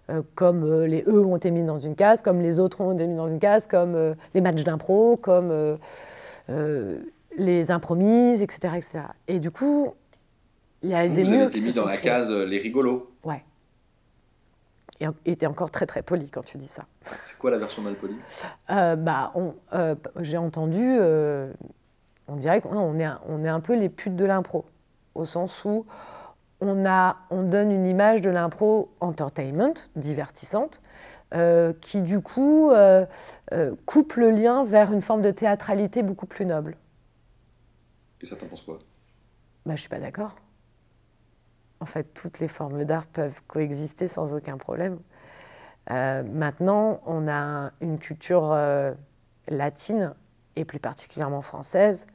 euh, comme les E ont été mis dans une case, comme les autres ont été mis dans une case, comme les matchs d'impro, comme les impromises, etc., etc. Et du coup, il y a des Vous avez été mis dans la case les rigolos. Ouais. Et était encore très très poli quand tu dis ça. C'est quoi la version mal polie? Bah, J'ai entendu, on dirait qu'on est, on est un peu les putes de l'impro au sens où on, a, on donne une image de l'impro entertainment, divertissante, euh, qui du coup euh, euh, coupe le lien vers une forme de théâtralité beaucoup plus noble. Et ça t'en penses quoi? Bah, Je suis pas d'accord. En fait, toutes les formes d'art peuvent coexister sans aucun problème. maintenant, on a une culture latine, et plus particulièrement française,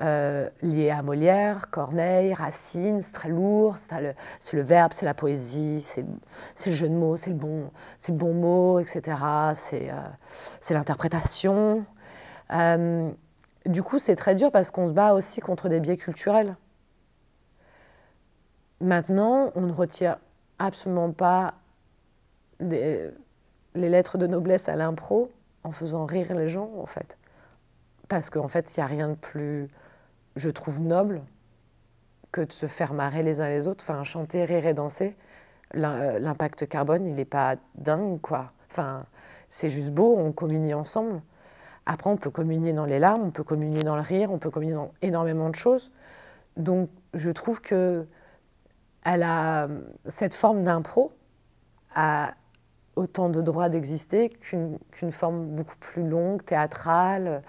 euh, lié à Molière, Corneille, Racine, c'est très lourd, c'est le, verbe, c'est la poésie, c'est le jeu de mots, c'est le, bon, le bon mot, etc. C'est euh, l'interprétation. Euh, du coup, c'est très dur parce qu'on se bat aussi contre des biais culturels. Maintenant, on ne retire absolument pas les lettres de noblesse à l'impro en faisant rire les gens, en fait. Parce qu'en fait, il n'y a rien de plus, je trouve, noble que de se faire marrer les uns les autres. Enfin, chanter, rire et danser, l'impact carbone, il n'est pas dingue, quoi. Enfin, c'est juste beau, on communie ensemble. Après, on peut communier dans les larmes, on peut communier dans le rire, on peut communier dans énormément de choses. Donc, je trouve que elle a cette forme d'impro a autant de droits d'exister qu'une forme beaucoup plus longue, théâtrale,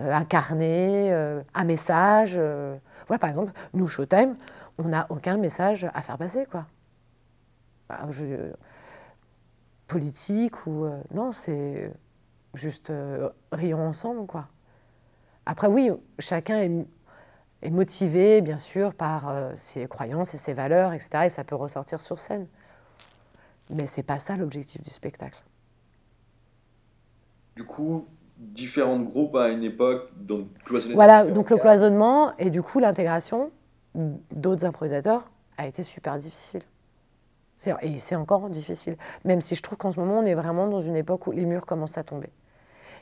euh, incarnée, euh, un message. Euh. Voilà, par exemple, nous, Showtime, on n'a aucun message à faire passer, quoi. Bah, politique ou... non, c'est juste rions ensemble, quoi. Après, oui, chacun est motivé, bien sûr, par euh, ses croyances et ses valeurs, etc. Et ça peut ressortir sur scène. Mais c'est pas ça l'objectif du spectacle. Du coup, différents groupes à une époque, donc cloisonné. Voilà, donc le cloisonnement et du coup l'intégration d'autres improvisateurs a été super difficile. Et c'est encore difficile, même si je trouve qu'en ce moment on est vraiment dans une époque où les murs commencent à tomber.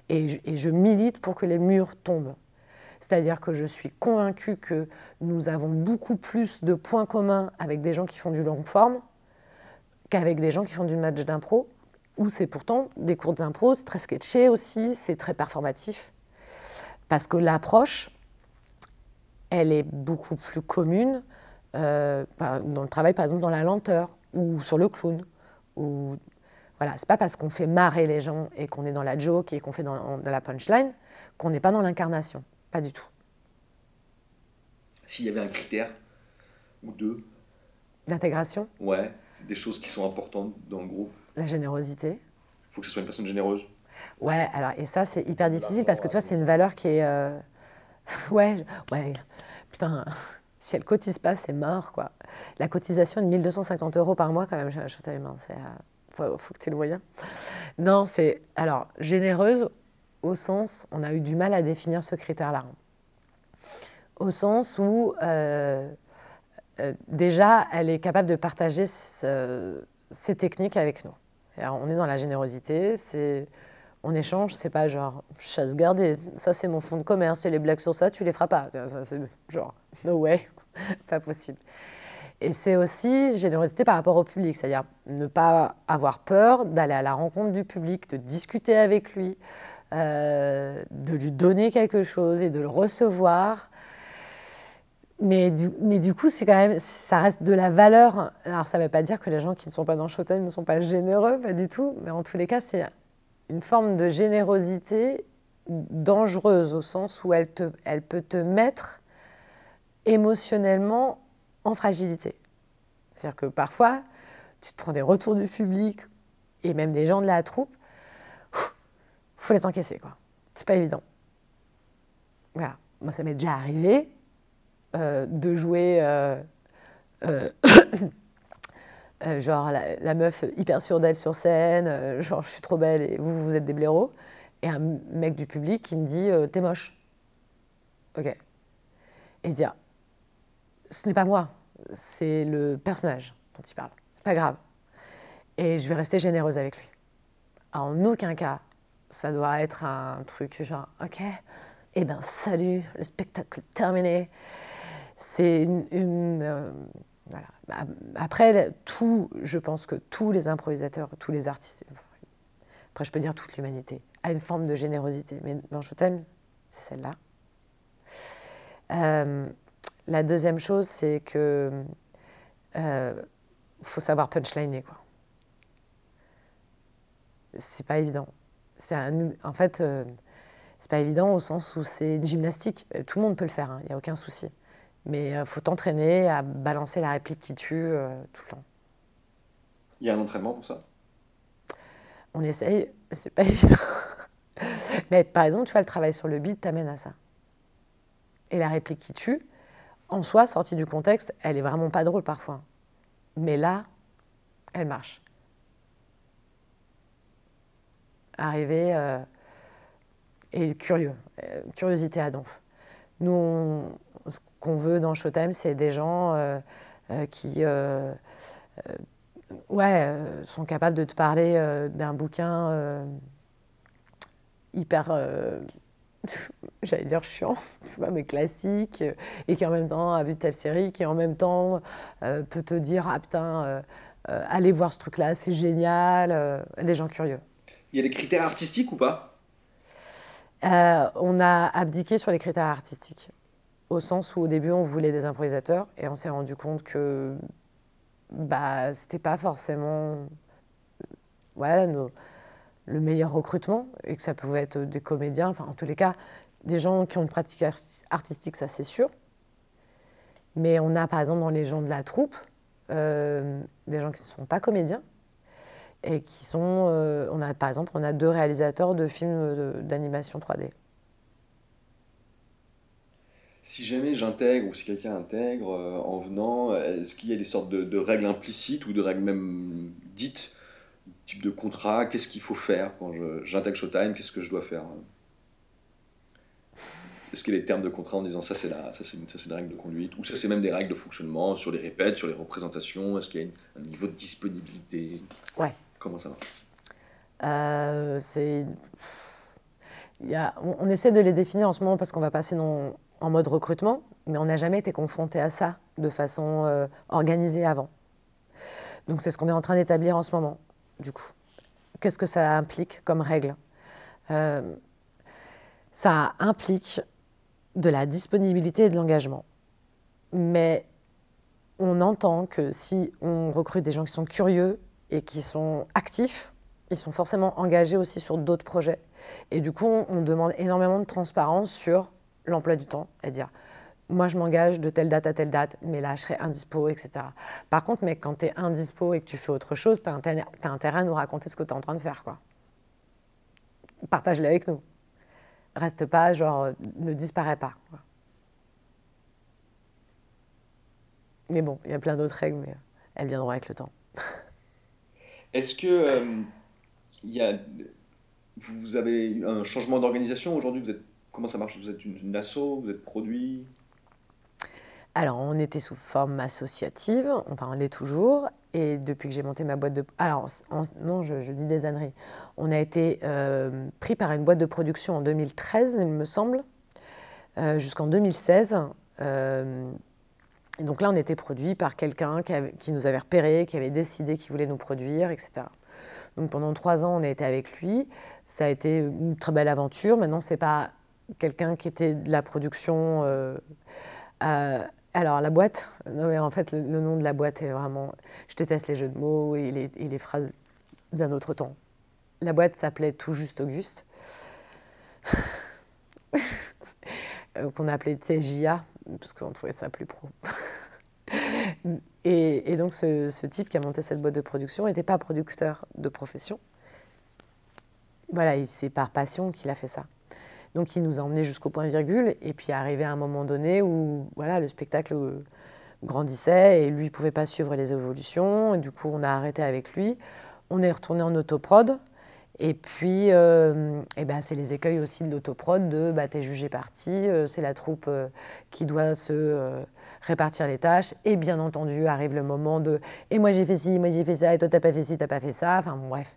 Et et je milite pour que les murs tombent. C'est-à-dire que je suis convaincue que nous avons beaucoup plus de points communs avec des gens qui font du long forme qu'avec des gens qui font du match d'impro, où c'est pourtant des cours d'impro, c'est très sketché aussi, c'est très performatif. Parce que l'approche, elle est beaucoup plus commune euh, dans le travail, par exemple, dans la lenteur ou sur le clown. Ou, voilà, c'est pas parce qu'on fait marrer les gens et qu'on est dans la joke et qu'on fait dans la punchline qu'on n'est pas dans l'incarnation. Pas du tout. S'il y avait un critère ou deux D'intégration? Ouais, c'est des choses qui sont importantes dans le groupe. La générosité. Il faut que ce soit une personne généreuse. Ouais, alors, et ça, c'est hyper difficile parce que toi, c'est une valeur qui est. Euh, ouais, ouais. Putain, si elle cotise pas, c'est mort, quoi. La cotisation de 1250 euros par mois, quand même, j'ai acheté les mains. C'est. faut, faut que tu aies le moyen. Non, c'est. Alors, généreuse, au sens, on a eu du mal à définir ce critère-là. Au sens où, euh, euh, déjà, elle est capable de partager ses techniques avec nous. On est dans la générosité, c'est, on échange, c'est pas genre chasse gardée, ça c'est mon fonds de commerce, et les blagues sur ça, tu les feras pas. c'est genre, no way, pas possible. Et c'est aussi générosité par rapport au public, c'est-à-dire ne pas avoir peur d'aller à la rencontre du public, de discuter avec lui, euh, de lui donner quelque chose et de le recevoir. Mais du, coup, c'est quand même, ça reste de la valeur. Alors, ça ne veut pas dire que les gens qui ne sont pas dans Showtime ne sont pas généreux, pas du tout. Mais en tous les cas, c'est une forme de générosité dangereuse au sens où elle, peut te mettre émotionnellement en fragilité. C'est-à-dire que parfois, tu te prends des retours du public et même des gens de la troupe faut les encaisser, quoi. C'est pas évident. Voilà. Moi, ça m'est déjà arrivé de jouer, euh, euh, genre la, meuf hyper sûre d'elle sur scène, genre je suis trop belle et vous, vous êtes des blaireaux, et un mec du public qui me dit t'es moche. Ok. Et dire ce n'est pas moi, c'est le personnage dont il parle. C'est pas grave. Et je vais rester généreuse avec lui. En aucun cas, ça doit être un truc genre, ok, eh ben salut, le spectacle est terminé. C'est une, euh. Après, tout, je pense que tous les improvisateurs, tous les artistes, après je peux dire toute l'humanité, a une forme de générosité. Mais dans t'aime, c'est celle-là. Euh, la deuxième chose, c'est que euh, faut savoir punchliner quoi. C'est pas évident c'est en fait, c'est pas évident au sens où c'est une gymnastique. Tout le monde peut le faire, il hein, n'y a aucun souci. Mais il euh, faut t'entraîner à balancer la réplique qui tue tout le temps. Il y a un entraînement pour ça? On essaye, c'est pas évident. Mais par exemple, tu vois, le travail sur le beat t'amène à ça. Et la réplique qui tue, en soi, sortie du contexte, elle est vraiment pas drôle parfois. Mais là, elle marche. arrivé euh, et curieux, euh, curiosité à donf. Nous, qu'on veut dans Showtime, c'est des gens euh, qui ouais, sont capables de te parler d'un bouquin hyper j'allais dire chiant, tu vois, mais classique, et qui en même temps a vu telle série, qui en même temps peut te dire ah putain, allez voir ce truc-là, c'est génial, des gens curieux. Il y a des critères artistiques ou pas? On a abdiqué sur les critères artistiques au sens où au début on voulait des improvisateurs et on s'est rendu compte que bah c'était pas forcément voilà, le meilleur recrutement et que ça pouvait être des comédiens, enfin en tous les cas des gens qui ont une pratique artistique, ça c'est sûr. Mais on a par exemple dans les gens de la troupe euh, des gens qui ne sont pas comédiens et qui sont, euh, on a par exemple on a deux réalisateurs de films d'animation 3D si jamais j'intègre ou si quelqu'un intègre euh, en venant, est-ce qu'il y a des sortes de, règles implicites ou de règles même dites, type de contrat, qu'est-ce qu'il faut faire quand j'intègre Showtime, qu'est-ce que je dois faire? Est-ce qu'il y a des termes de contrat en disant ça c'est la, ça c'est une, règle de conduite? Ou ça c'est même des règles de fonctionnement sur les répètes, sur les représentations? Est-ce qu'il y a un niveau de disponibilité? Ouais. Comment ça marche euh, C'est il y a, on, essaie de les définir en ce moment parce qu'on va passer dans en mode recrutement, mais on n'a jamais été confronté à ça de façon euh, organisée avant. Donc c'est ce qu'on est en train d'établir en ce moment, du coup. Qu'est-ce que ça implique comme règle? Euh, Ça implique de la disponibilité et de l'engagement. Mais on entend que si on recrute des gens qui sont curieux et qui sont actifs, ils sont forcément engagés aussi sur d'autres projets. Et du coup, on demande énormément de transparence sur l'emploi du temps et dire moi je m'engage de telle date à telle date, mais là je serai indispo, etc. Par contre, mec, quand tu es indispo et que tu fais autre chose, tu as, intérêt à nous raconter ce que tu es en train de faire. quoi. Partage-le avec nous. Reste pas, genre, ne disparaît pas. Mais bon, il y a plein d'autres règles, mais elles viendront avec le temps. Est-ce que euh, y a, vous avez un changement d'organisation aujourd'hui? Comment ça marche? Vous êtes une, asso Vous êtes produit? Alors, on était sous forme associative, enfin, on l'est toujours. Et depuis que j'ai monté ma boîte de. Alors, non, je, dis des âneries. On a été euh, pris par une boîte de production en 2013, il me semble, euh, jusqu'en 2016. Euh, et donc là, on était produit par quelqu'un qui, nous avait repéré, qui avait décidé qu'il voulait nous produire, etc. Donc pendant trois ans, on a été avec lui. Ça a été une très belle aventure. Maintenant, c'est pas quelqu'un qui était de la production. Euh, alors, la boîte, en fait, le, nom de la boîte est vraiment. Je déteste les jeux de mots et les, et les phrases d'un autre temps. La boîte s'appelait Tout Juste Auguste, euh, qu'on appelait TJA, parce qu'on trouvait ça plus pro. et, donc, ce, ce, type qui a monté cette boîte de production n'était pas producteur de profession. Voilà, c'est par passion qu'il a fait ça. Donc il nous a emmenés jusqu'au point virgule et puis arrivé à un moment donné où voilà, le spectacle grandissait et lui ne pouvait pas suivre les évolutions. Et du coup, on a arrêté avec lui. On est retourné en autoprod. Et puis, euh, eh ben, c'est les écueils aussi de l'autoprod de bah, t'es jugé parti, euh, c'est la troupe euh, qui doit se répartir les tâches. Et bien entendu, arrive le moment de et moi j'ai fait ci, moi j'ai fait ça, et toi t'as pas fait ci, t'as pas fait ça. Enfin bref.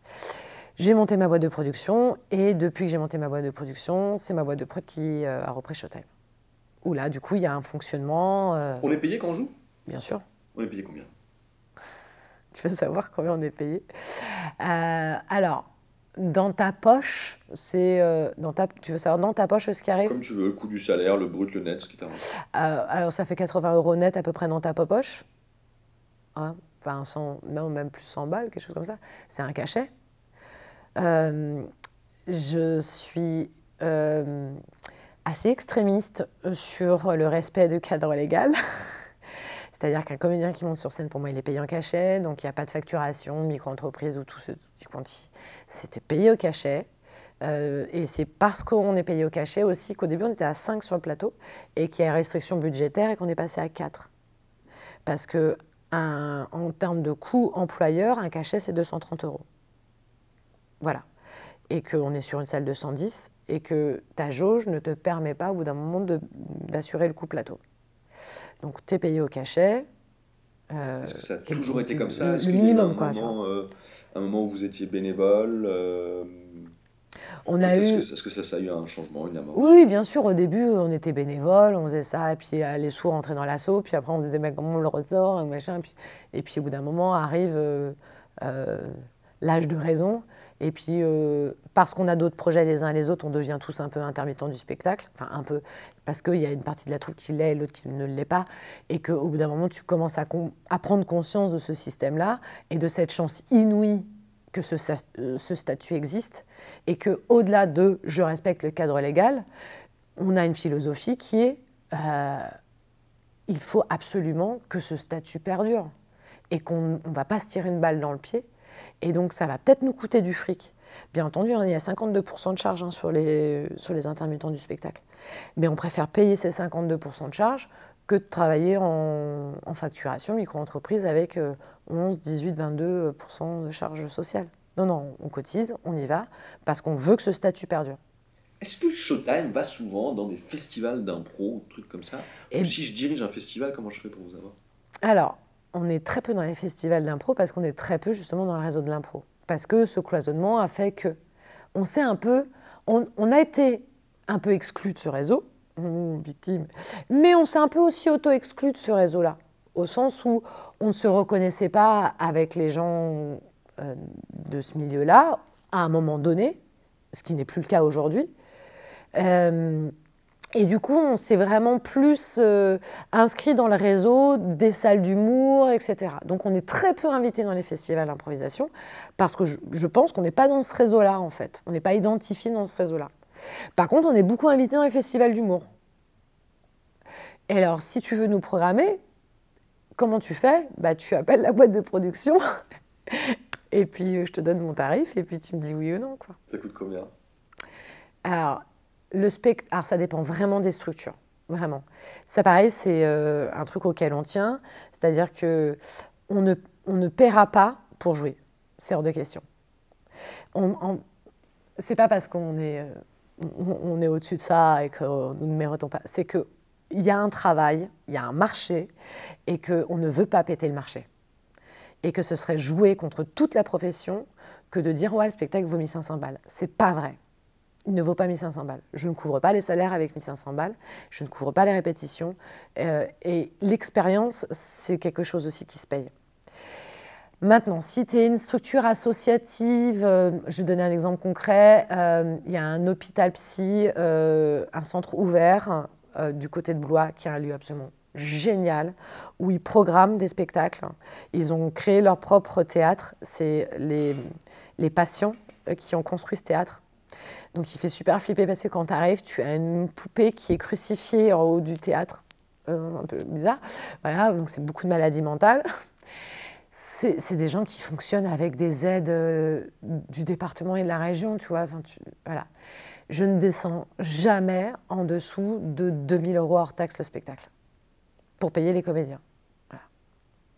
J'ai monté ma boîte de production et depuis que j'ai monté ma boîte de production, c'est ma boîte de prod qui euh, a repris Showtime. Où là, du coup, il y a un fonctionnement. Euh, on est payé quand on joue? Bien sûr. On est payé combien? Tu veux savoir combien on est payé? Euh, Alors, dans ta poche, c'est dans ta, tu veux savoir dans ta poche ce qui arrive? Comme tu veux, le coût du salaire, le brut, le net, ce qui t'arrive. alors ça fait 80 euros net à peu près dans ta poche. Hein? Enfin, 100, même plus 100 balles, quelque chose comme ça. C'est un cachet. Euh, je suis euh, assez extrémiste sur le respect du cadre légal. C'est-à-dire qu'un comédien qui monte sur scène, pour moi, il est payé en cachet, donc il n'y a pas de facturation, micro-entreprise ou tout ce petit quanti. C'était payé au cachet. Euh, et c'est parce qu'on est payé au cachet aussi qu'au début, on était à 5 sur le plateau et qu'il y a restriction budgétaire et qu'on est passé à 4. Parce que en termes de coût employeur, un cachet, c'est 230 euros. Voilà. Et qu'on est sur une salle de 110 et que ta jauge ne te permet pas au bout d'un moment d'assurer le coup plateau. Donc tu es payé au cachet. Est-ce que ça a toujours été comme ça Le, minimum, quoi. un moment où vous étiez bénévole on a eu... Est-ce que, ça, a eu un changement, une Oui, bien sûr. Au début, on était bénévole, on faisait ça, et puis euh, les sous rentraient dans l'assaut, puis après on se disait, mais comment on le ressort, et machin. Puis, et puis au bout d'un moment arrive euh, euh, l'âge de raison. Et puis, parce qu'on a d'autres projets les uns et les autres, on devient tous un peu intermittents du spectacle. Enfin, un peu. Parce qu'il y a une partie de la troupe qui l'est et l'autre qui ne l'est pas. Et qu'au bout d'un moment, tu commences à, prendre conscience de ce système-là et de cette chance inouïe que ce, ce, statut existe et que au-delà de je respecte le cadre légal, on a une philosophie qui est euh, il faut absolument que ce statut perdure et qu'on ne va pas se tirer une balle dans le pied et donc ça va peut-être nous coûter du fric. Bien entendu, il y a 52% de charges hein, sur, les, sur les intermittents du spectacle. Mais on préfère payer ces 52% de charges que de travailler en, facturation micro-entreprise avec 11, 18, 22% de charges sociales. Non, non, on cotise, on y va, parce qu'on veut que ce statut perdure. Est-ce que Showtime va souvent dans des festivals d'impro, trucs comme ça? Et si je dirige un festival, comment je fais pour vous avoir? Alors, on est très peu dans les festivals d'impro parce qu'on est très peu justement dans le réseau de l'impro. Parce que ce cloisonnement a fait que on s'est un peu, on, a été un peu exclu de ce réseau, victime, mais on s'est un peu aussi auto-exclu de ce réseau-là, au sens où on ne se reconnaissait pas avec les gens euh, de ce milieu-là, à un moment donné, ce qui n'est plus le cas aujourd'hui. Euh, et du coup, on s'est vraiment plus euh, inscrit dans le réseau des salles d'humour, etc. Donc on est très peu invité dans les festivals d'improvisation, parce que je, je pense qu'on n'est pas dans ce réseau-là, en fait. On n'est pas identifié dans ce réseau-là. Par contre, on est beaucoup invité dans les festivals d'humour. Et alors, si tu veux nous programmer, comment tu fais? Bah, Tu appelles la boîte de production et puis je te donne mon tarif et puis tu me dis oui ou non. Quoi. Ça coûte combien? Alors, le spect... Alors, ça dépend vraiment des structures. Vraiment. Ça, pareil, c'est euh, un truc auquel on tient. C'est-à-dire que on ne, on ne paiera pas pour jouer. C'est hors de question. On, C'est pas parce qu'on est, euh, on, est au-dessus de ça et que nous ne méritons pas. C'est qu'il y a un travail, il y a un marché et qu'on ne veut pas péter le marché et que ce serait jouer contre toute la profession que de dire ouais le spectacle vaut 1500 balles. C'est pas vrai. Ne vaut pas 1500 balles. Je ne couvre pas les salaires avec 1500 balles, je ne couvre pas les répétitions. Euh, et l'expérience, c'est quelque chose aussi qui se paye. Maintenant, si tu es une structure associative, euh, je vais donner un exemple concret, euh, il y a un hôpital psy, un centre ouvert du côté de Blois qui a un lieu absolument génial où ils programment des spectacles. Ils ont créé leur propre théâtre. C'est les, patients qui ont construit ce théâtre. Donc il fait super flipper parce que quand tu arrives, tu as une poupée qui est crucifiée en haut du théâtre. Euh, un peu bizarre. Voilà, donc c'est beaucoup de maladies mentales. C'est des gens qui fonctionnent avec des aides euh, du département et de la région, tu vois. Voilà. Je ne descends jamais en dessous de 2000 euros hors taxe le spectacle pour payer les comédiens.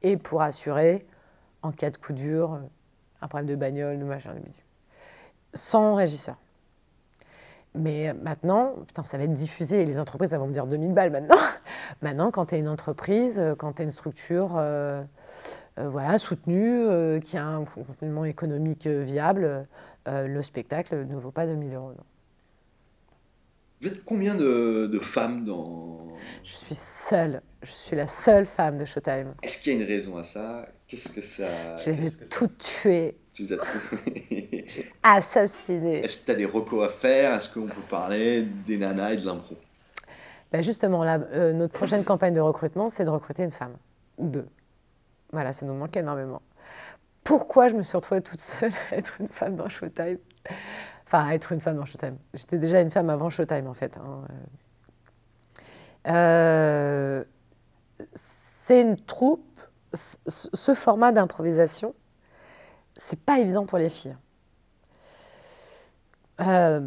Et pour assurer, en cas de coup dur, un problème de bagnole, de machin, de bidule. Sans régisseur. Mais maintenant, putain, ça va être diffusé et les entreprises, elles vont me dire 2000 balles maintenant. maintenant, quand tu es une entreprise, quand tu es une structure euh, euh, voilà, soutenue, euh, qui a un fonctionnement économique viable, le spectacle ne vaut pas 2000 euros. Vous êtes combien de, femmes dans... Je suis seule. Je suis la seule femme de Showtime. Est-ce qu'il y a une raison à ça? Qu'est-ce que ça... Je les ai toutes tuées. Tu les as Assassinées. Est-ce que tu as des recos à faire? Est-ce qu'on peut parler des nanas et de l'impro? Ben Justement, euh, notre prochaine campagne de recrutement, c'est de recruter une femme. Ou deux. Voilà, ça nous manque énormément. Pourquoi je me suis retrouvée toute seule à être une femme dans Showtime? Enfin, être une femme dans Showtime. J'étais déjà une femme avant Showtime, en fait. Hein. Euh, c'est une troupe. Ce format d'improvisation, c'est pas évident pour les filles. Euh,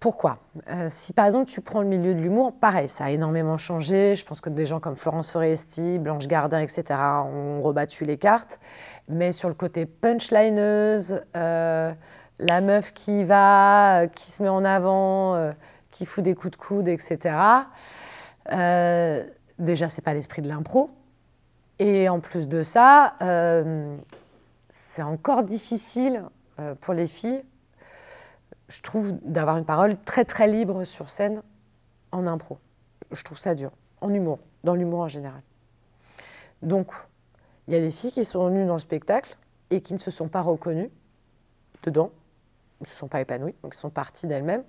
pourquoi? Euh, Si par exemple tu prends le milieu de l'humour, pareil, ça a énormément changé. Je pense que des gens comme Florence Foresti, Blanche Gardin, etc. ont rebattu les cartes. Mais sur le côté punchlineuse, la meuf qui va, euh, qui se met en avant, euh, qui fout des coups de coude, etc. Euh, déjà, c'est pas l'esprit de l'impro. Et en plus de ça, euh, c'est encore difficile euh, pour les filles, je trouve, d'avoir une parole très très libre sur scène en impro. Je trouve ça dur, en humour, dans l'humour en général. Donc, il y a des filles qui sont venues dans le spectacle et qui ne se sont pas reconnues dedans, ne se sont pas épanouies, donc sont parties d'elles-mêmes.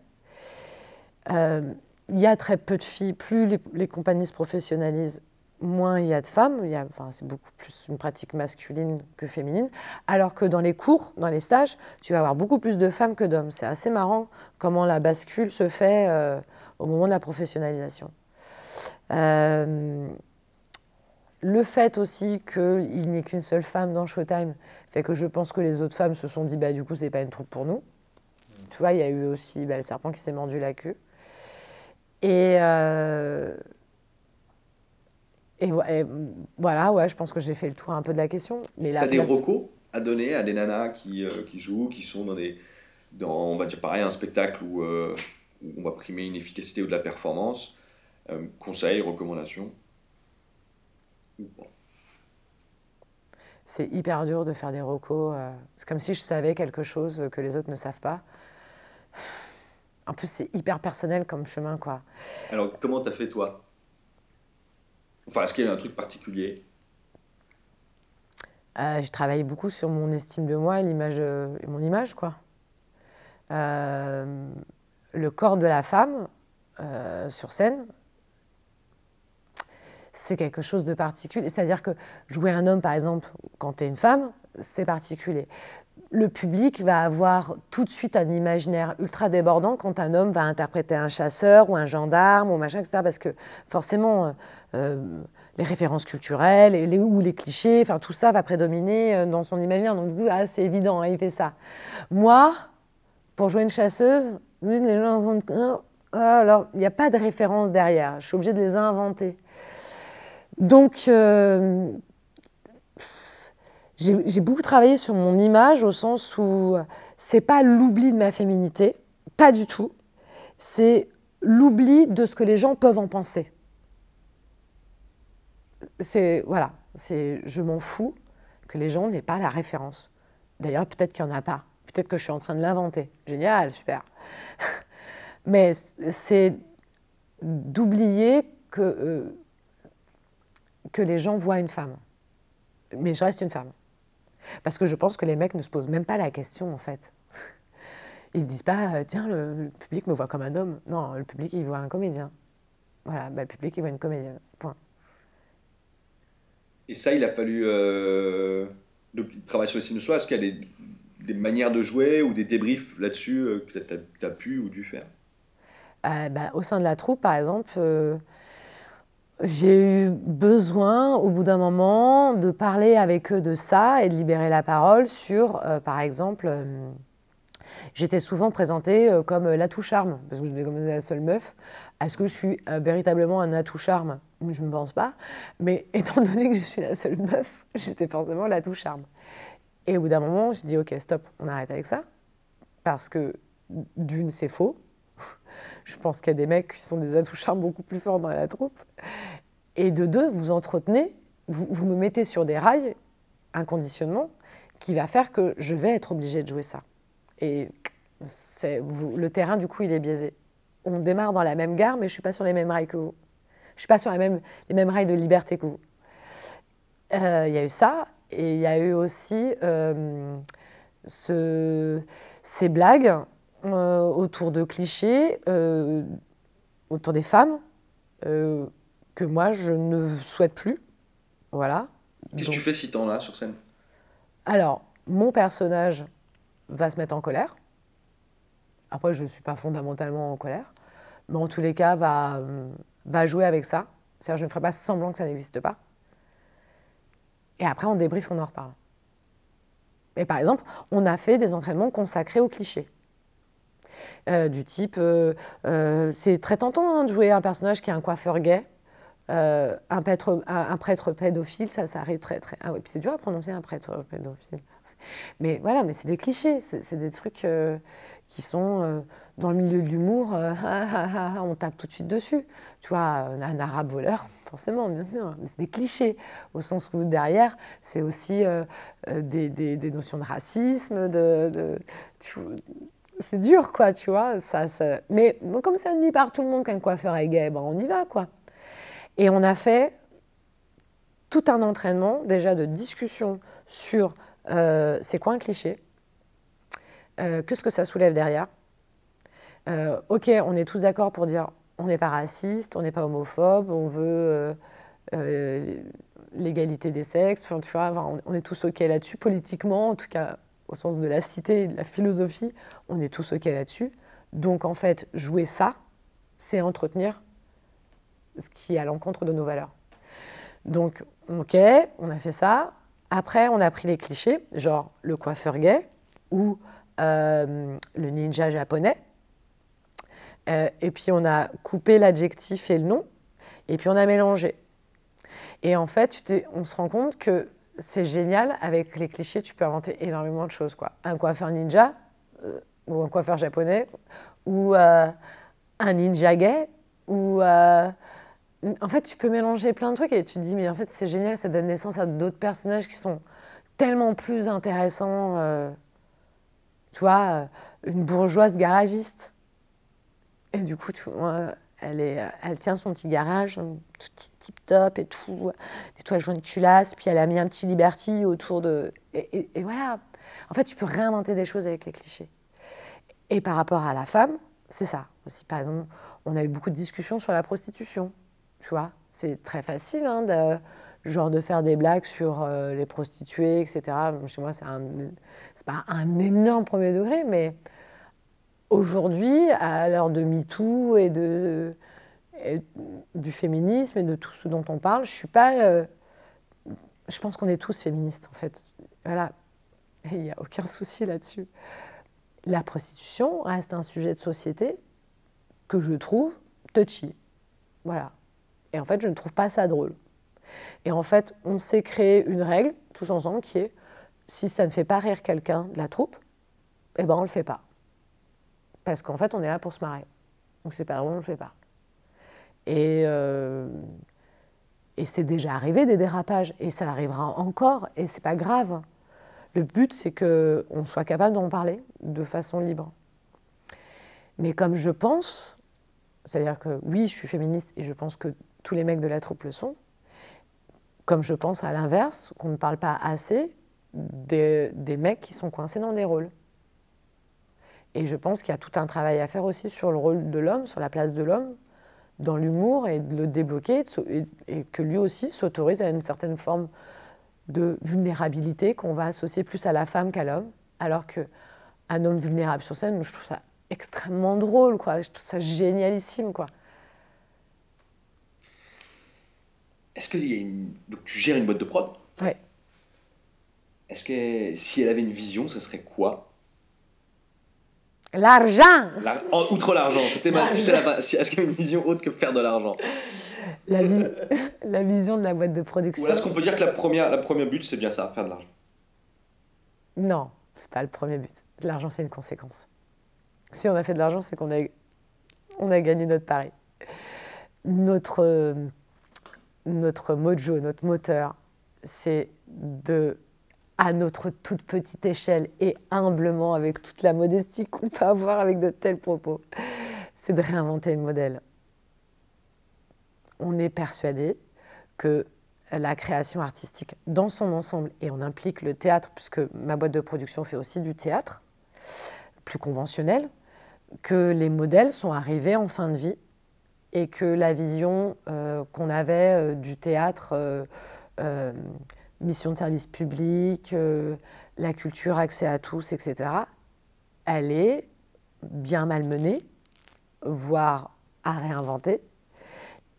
Euh, il y a très peu de filles, plus les, les, compagnies se professionnalisent, moins il y a de femmes. A, enfin, c'est beaucoup plus une pratique masculine que féminine. Alors que dans les cours, dans les stages, tu vas avoir beaucoup plus de femmes que d'hommes. C'est assez marrant comment la bascule se fait euh, au moment de la professionnalisation. Euh, le fait aussi qu'il n'y ait qu'une seule femme dans Showtime fait que je pense que les autres femmes se sont dit bah du coup c'est pas une troupe pour nous. Tu vois, il y a eu aussi bah, le serpent qui s'est mordu la queue. Et, euh, et, voilà, ouais, je pense que j'ai fait le tour un peu de la question. Mais T'as des recos à donner à des nanas qui, euh, qui, jouent, qui sont dans des, dans, on va dire pareil, un spectacle où, euh, où on va primer une efficacité ou de la performance. conseils, recommandations c'est hyper dur de faire des recos. Euh, c'est comme si je savais quelque chose que les autres ne savent pas. En plus, c'est hyper personnel comme chemin, quoi. Alors, comment t'as fait, toi? Enfin, est-ce qu'il y a un truc particulier? Euh, J'ai travaillé beaucoup sur mon estime de moi et l'image, euh, mon image, quoi. le corps de la femme sur scène, c'est quelque chose de particulier. C'est-à-dire que jouer un homme, par exemple, quand tu es une femme, c'est particulier. Le public va avoir tout de suite un imaginaire ultra débordant quand un homme va interpréter un chasseur ou un gendarme ou machin, etc. Parce que forcément, euh, euh, les références culturelles et les, ou les clichés, enfin tout ça va prédominer euh, dans son imaginaire. Donc ah, c'est évident, hein, il fait ça. Moi, pour jouer une chasseuse, les gens vont... Ah, alors, il n'y a pas de référence derrière. Je suis obligée de les inventer. Donc, euh, j'ai beaucoup travaillé sur mon image au sens où c'est pas l'oubli de ma féminité, pas du tout. C'est l'oubli de ce que les gens peuvent en penser. C'est voilà, c'est je m'en fous que les gens n'aient pas la référence. D'ailleurs, peut-être qu'il n'y en a pas. Peut-être que je suis en train de l'inventer. Génial, super. Mais c'est d'oublier que euh, que les gens voient une femme. Mais je reste une femme. Parce que je pense que les mecs ne se posent même pas la question, en fait. Ils se disent pas, euh, tiens, le, public me voit comme un homme. Non, le public, il voit un comédien. Voilà, bah, le public, il voit une comédienne. Point. Et ça, il a fallu euh, travailler sur le signe de soi. Est-ce qu'il y a des, manières de jouer ou des débriefs là-dessus euh, que tu as, pu ou dû faire? Euh, bah, Au sein de la troupe, par exemple, j'ai eu besoin, au bout d'un moment, de parler avec eux de ça et de libérer la parole sur, par exemple, j'étais souvent présentée comme l'atout charme, parce que j'étais comme la seule meuf. Est-ce que je suis véritablement un atout charme? Je ne pense pas. Mais étant donné que je suis la seule meuf, j'étais forcément l'atout charme. Et au bout d'un moment, j'ai dit, OK, stop, on arrête avec ça. Parce que, d'une, c'est faux. Je pense qu'il y a des mecs qui sont des atouts charmes beaucoup plus forts dans la troupe. Et de deux, vous entretenez, vous, me mettez sur des rails, un conditionnement, qui va faire que je vais être obligée de jouer ça. Et le terrain, du coup, il est biaisé. On démarre dans la même gare, mais je ne suis pas sur les mêmes rails que vous. Je ne suis pas sur les mêmes, les mêmes rails de liberté que vous. Euh, il y a eu ça, et il y a eu aussi euh, ce, ces blagues euh, autour de clichés, autour des femmes, que moi je ne souhaite plus. Voilà. Qu'est-ce que tu fais si t'en as sur scène? Alors, mon personnage va se mettre en colère. Après, je ne suis pas fondamentalement en colère. Mais en tous les cas, va, va jouer avec ça. C'est-à-dire, je ne ferai pas semblant que ça n'existe pas. Et après, en débrief, on en reparle. Et par exemple, on a fait des entraînements consacrés aux clichés. Euh, du type, euh, euh, c'est très tentant hein, de jouer un personnage qui est un coiffeur gay. un, prêtre, pédophile, ça, ça arrive très très. Ah oui, puis c'est dur à prononcer un prêtre pédophile. Mais voilà, mais c'est des clichés, c'est des trucs euh, qui sont euh, dans le milieu de l'humour, euh, on tape tout de suite dessus. Tu vois, un arabe voleur, forcément, bien sûr, mais c'est des clichés, au sens où derrière, c'est aussi des, notions de racisme, c'est dur, quoi, tu vois. Ça, ça... Mais comme ça admis par tout le monde qu'un coiffeur est gay, ben on y va, quoi. Et on a fait tout un entraînement déjà de discussion sur euh, c'est quoi un cliché, euh, qu'est-ce que ça soulève derrière. Euh, ok, on est tous d'accord pour dire on n'est pas raciste, on n'est pas homophobe, on veut l'égalité des sexes, tu vois, on est tous ok là-dessus, politiquement, en tout cas au sens de la cité, de la philosophie, on est tous ok là-dessus. Donc en fait, jouer ça, c'est entretenir ce qui est à l'encontre de nos valeurs. Donc, ok, on a fait ça. Après, on a pris les clichés, genre le coiffeur gay ou euh, le ninja japonais. Euh, et puis, on a coupé l'adjectif et le nom. Et puis, on a mélangé. Et en fait, on se rend compte que c'est génial. Avec les clichés, tu peux inventer énormément de choses. Quoi. Un coiffeur ninja, euh, ou un coiffeur japonais, ou un ninja gay, ou en fait, tu peux mélanger plein de trucs et tu te dis, mais en fait, c'est génial, ça donne naissance à d'autres personnages qui sont tellement plus intéressants. Euh, tu vois, euh, une bourgeoise garagiste. Et du coup, tu vois, elle, est, elle tient son petit garage, tout tip top et tout, des toiles jaunes culasses, puis elle a mis un petit Liberty autour de. Et, et, voilà. En fait, tu peux réinventer des choses avec les clichés. Et par rapport à la femme, c'est ça aussi. Par exemple, on a eu beaucoup de discussions sur la prostitution. Tu vois, c'est très facile hein, de, genre de faire des blagues sur euh, les prostituées, etc. Chez moi, c'est pas un énorme premier degré, mais aujourd'hui, à l'heure de MeToo et, de, du féminisme et de tout ce dont on parle, je suis pas. Euh, je pense qu'on est tous féministes, en fait. Voilà. Il n'y a aucun souci là-dessus. La prostitution reste un sujet de société que je trouve touchy. Voilà. Et en fait, je ne trouve pas ça drôle. Et en fait, on s'est créé une règle, tous ensemble, qui est si ça ne fait pas rire quelqu'un de la troupe, eh ben on le fait pas. Parce qu'en fait, on est là pour se marrer. Donc c'est pas drôle, on le fait pas. Et, euh, et c'est déjà arrivé des dérapages, et ça arrivera encore, et c'est pas grave. Le but, c'est qu'on soit capable d'en parler de façon libre. Mais comme je pense, c'est-à-dire que oui, je suis féministe et je pense que tous les mecs de la troupe le sont. Comme je pense à l'inverse, qu'on ne parle pas assez des, mecs qui sont coincés dans des rôles. Et je pense qu'il y a tout un travail à faire aussi sur le rôle de l'homme, sur la place de l'homme, dans l'humour et de le débloquer et, que lui aussi s'autorise à une certaine forme de vulnérabilité qu'on va associer plus à la femme qu'à l'homme, alors qu'un homme vulnérable sur scène, je trouve ça extrêmement drôle, quoi. Je trouve ça génialissime, quoi. Est-ce que y a une... Donc, tu gères une boîte de prod? Ouais. Est-ce que si elle avait une vision, ce serait quoi? L'argent Outre l'argent, c'était ma... Est-ce qu'il y a une vision autre que faire de l'argent? La, la, vision de la boîte de production. Ou est-ce qu'on peut dire que la première, la première but, c'est bien ça, faire de l'argent? Non, c'est pas le premier but. L'argent, c'est une conséquence. Si on a fait de l'argent, c'est qu'on a, on a gagné notre pari. Notre notre mojo, notre moteur, c'est de, à notre toute petite échelle et humblement, avec toute la modestie qu'on peut avoir avec de tels propos, c'est de réinventer le modèle. On est persuadé que la création artistique dans son ensemble, et on implique le théâtre, puisque ma boîte de production fait aussi du théâtre, plus conventionnel, que les modèles sont arrivés en fin de vie et que la vision euh, qu'on avait euh, du théâtre, euh, mission de service public, la culture, accès à tous, etc., elle est bien malmenée, voire à réinventer.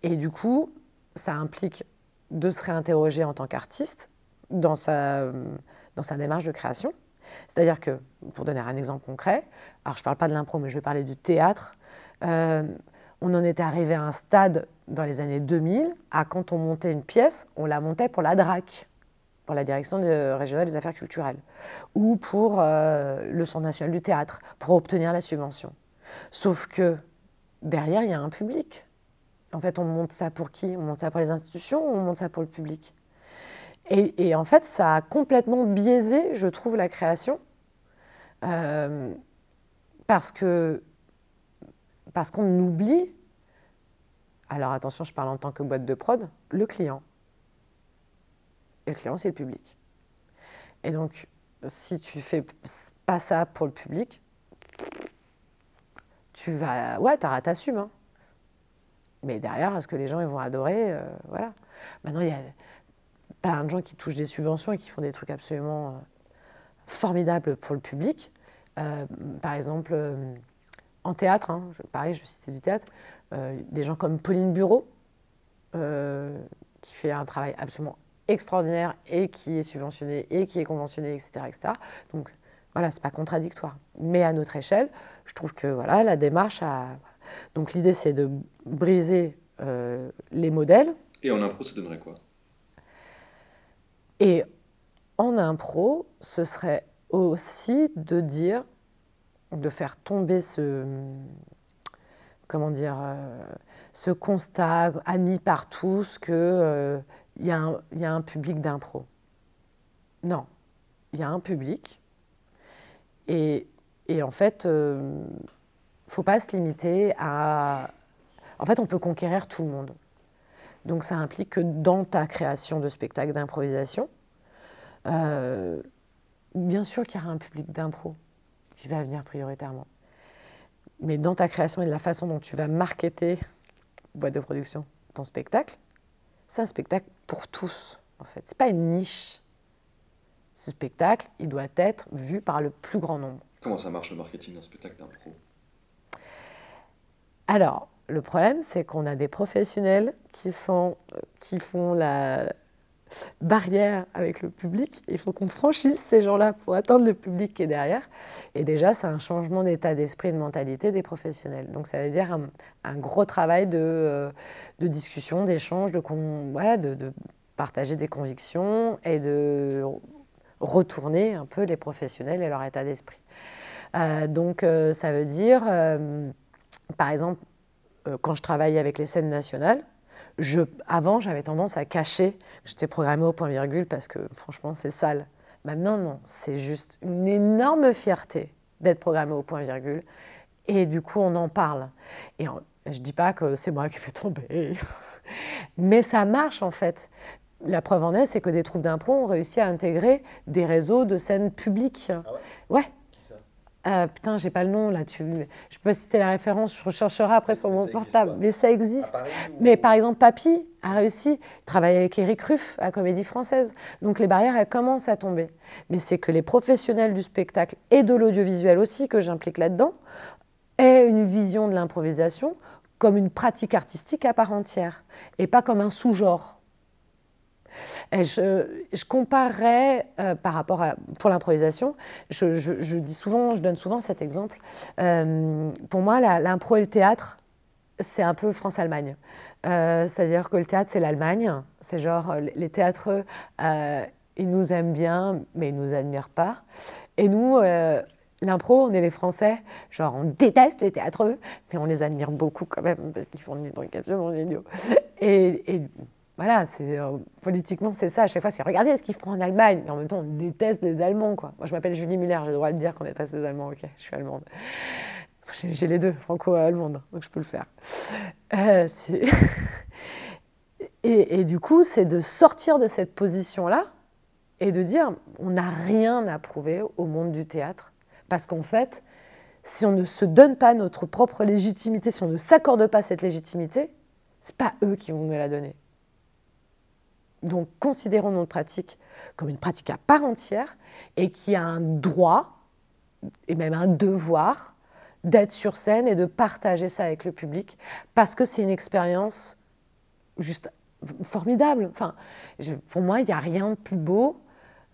Et du coup, ça implique de se réinterroger en tant qu'artiste dans sa, dans sa démarche de création. C'est-à-dire que, pour donner un exemple concret, alors je ne parle pas de l'impro, mais je vais parler du théâtre, on en était arrivé à un stade dans les années 2000 à quand on montait une pièce, on la montait pour la DRAC. pour la direction régionale des affaires culturelles, ou pour euh, le Centre national du théâtre, pour obtenir la subvention. Sauf que derrière, il y a un public. En fait, on monte ça pour qui? On monte ça pour les institutions ou on monte ça pour le public? Et, en fait, ça a complètement biaisé, je trouve, la création. Euh, parce que parce qu'on oublie, alors attention, je parle en tant que boîte de prod, le client. Et le client, c'est le public. Et donc, si tu fais pas ça pour le public, tu vas. Ouais, t'assumes. Hein. Mais derrière, est-ce que les gens ils vont adorer euh, Voilà. Maintenant, il y a plein de gens qui touchent des subventions et qui font des trucs absolument euh, formidables pour le public. Euh, par exemple, en théâtre, hein, pareil, je citais du théâtre, des gens comme Pauline Bureau, qui fait un travail absolument extraordinaire et qui est subventionné et qui est conventionné, etc. etc. Donc voilà, c'est pas contradictoire. Mais à notre échelle, je trouve que voilà, la démarche a. Donc l'idée, c'est de briser euh, les modèles. Et en impro, ça donnerait quoi? Et en impro, ce serait aussi de dire, de faire tomber ce. Comment dire euh, Ce constat admis par tous que. Euh, y, a un public d'impro. Non, il y a un public. Et, en fait, il euh, ne faut pas se limiter à... En fait, on peut conquérir tout le monde. Donc ça implique que dans ta création de spectacle d'improvisation, bien sûr qu'il y aura un public d'impro qui va venir prioritairement. Mais dans ta création et de la façon dont tu vas marketer, boîte de production, ton spectacle, c'est un spectacle pour tous, en fait. Ce n'est pas une niche. Ce spectacle, il doit être vu par le plus grand nombre. Comment ça marche le marketing d'un spectacle d'impro Alors, le problème, c'est qu'on a des professionnels qui, sont, euh, qui font la, barrière avec le public. Il faut qu'on franchisse ces gens-là pour atteindre le public qui est derrière. Et déjà, c'est un changement d'état d'esprit, de mentalité des professionnels. Donc ça veut dire un, gros travail de, euh, discussion, d'échange, de, partager des convictions et de retourner un peu les professionnels et leur état d'esprit. Euh, donc euh, ça veut dire, par exemple, quand je travaille avec les scènes nationales, avant, j'avais tendance à cacher que j'étais programmée au point virgule parce que franchement, c'est sale. Maintenant, non, c'est juste une énorme fierté d'être programmée au point virgule. Et du coup, on en parle. Et je ne dis pas que c'est moi qui ai fait tomber, mais ça marche en fait. La preuve en est, c'est que des troupes d'impro ont réussi à intégrer des réseaux de scènes publiques. Ah ouais, ouais euh, putain, j'ai pas le nom là. Tu... Je peux citer la référence, je rechercherai après sur mon portable. Mais ça existe. Mais par exemple, Papy a réussi, travailler avec Eric Ruff à Comédie Française. Donc les barrières, elles commencent à tomber. Mais c'est que les professionnels du spectacle et de l'audiovisuel aussi, que j'implique là-dedans, aient une vision de l'improvisation comme une pratique artistique à part entière et pas comme un sous-genre. Je, je comparerais euh, par rapport à pour l'improvisation, je, dis souvent, je donne souvent cet exemple. Euh, pour moi, l'impro et le théâtre, c'est un peu France-Allemagne. Euh, c'est-à-dire que le théâtre, c'est l'Allemagne. C'est genre, les théâtreux, ils nous aiment bien, mais ils nous admirent pas. Et nous, l'impro, on est les Français, genre on déteste les théâtreux, mais on les admire beaucoup quand même, parce qu'ils font des trucs absolument géniaux. Et voilà, euh, politiquement c'est ça. À chaque fois, c'est regardez ce qu'ils font en Allemagne, mais en même temps, on déteste les Allemands, quoi. Moi, je m'appelle Julie Muller, j'ai le droit de dire qu'on déteste les Allemands. Ok, je suis allemande. J'ai les deux, franco-allemande, donc je peux le faire. Euh, et, et, du coup, c'est de sortir de cette position-là et de dire on n'a rien à prouver au monde du théâtre, parce qu'en fait, si on ne se donne pas notre propre légitimité, si on ne s'accorde pas cette légitimité, c'est pas eux qui vont nous la donner. Donc considérons notre pratique comme une pratique à part entière et qui a un droit et même un devoir d'être sur scène et de partager ça avec le public parce que c'est une expérience juste formidable. Enfin, pour moi, il n'y a rien de plus beau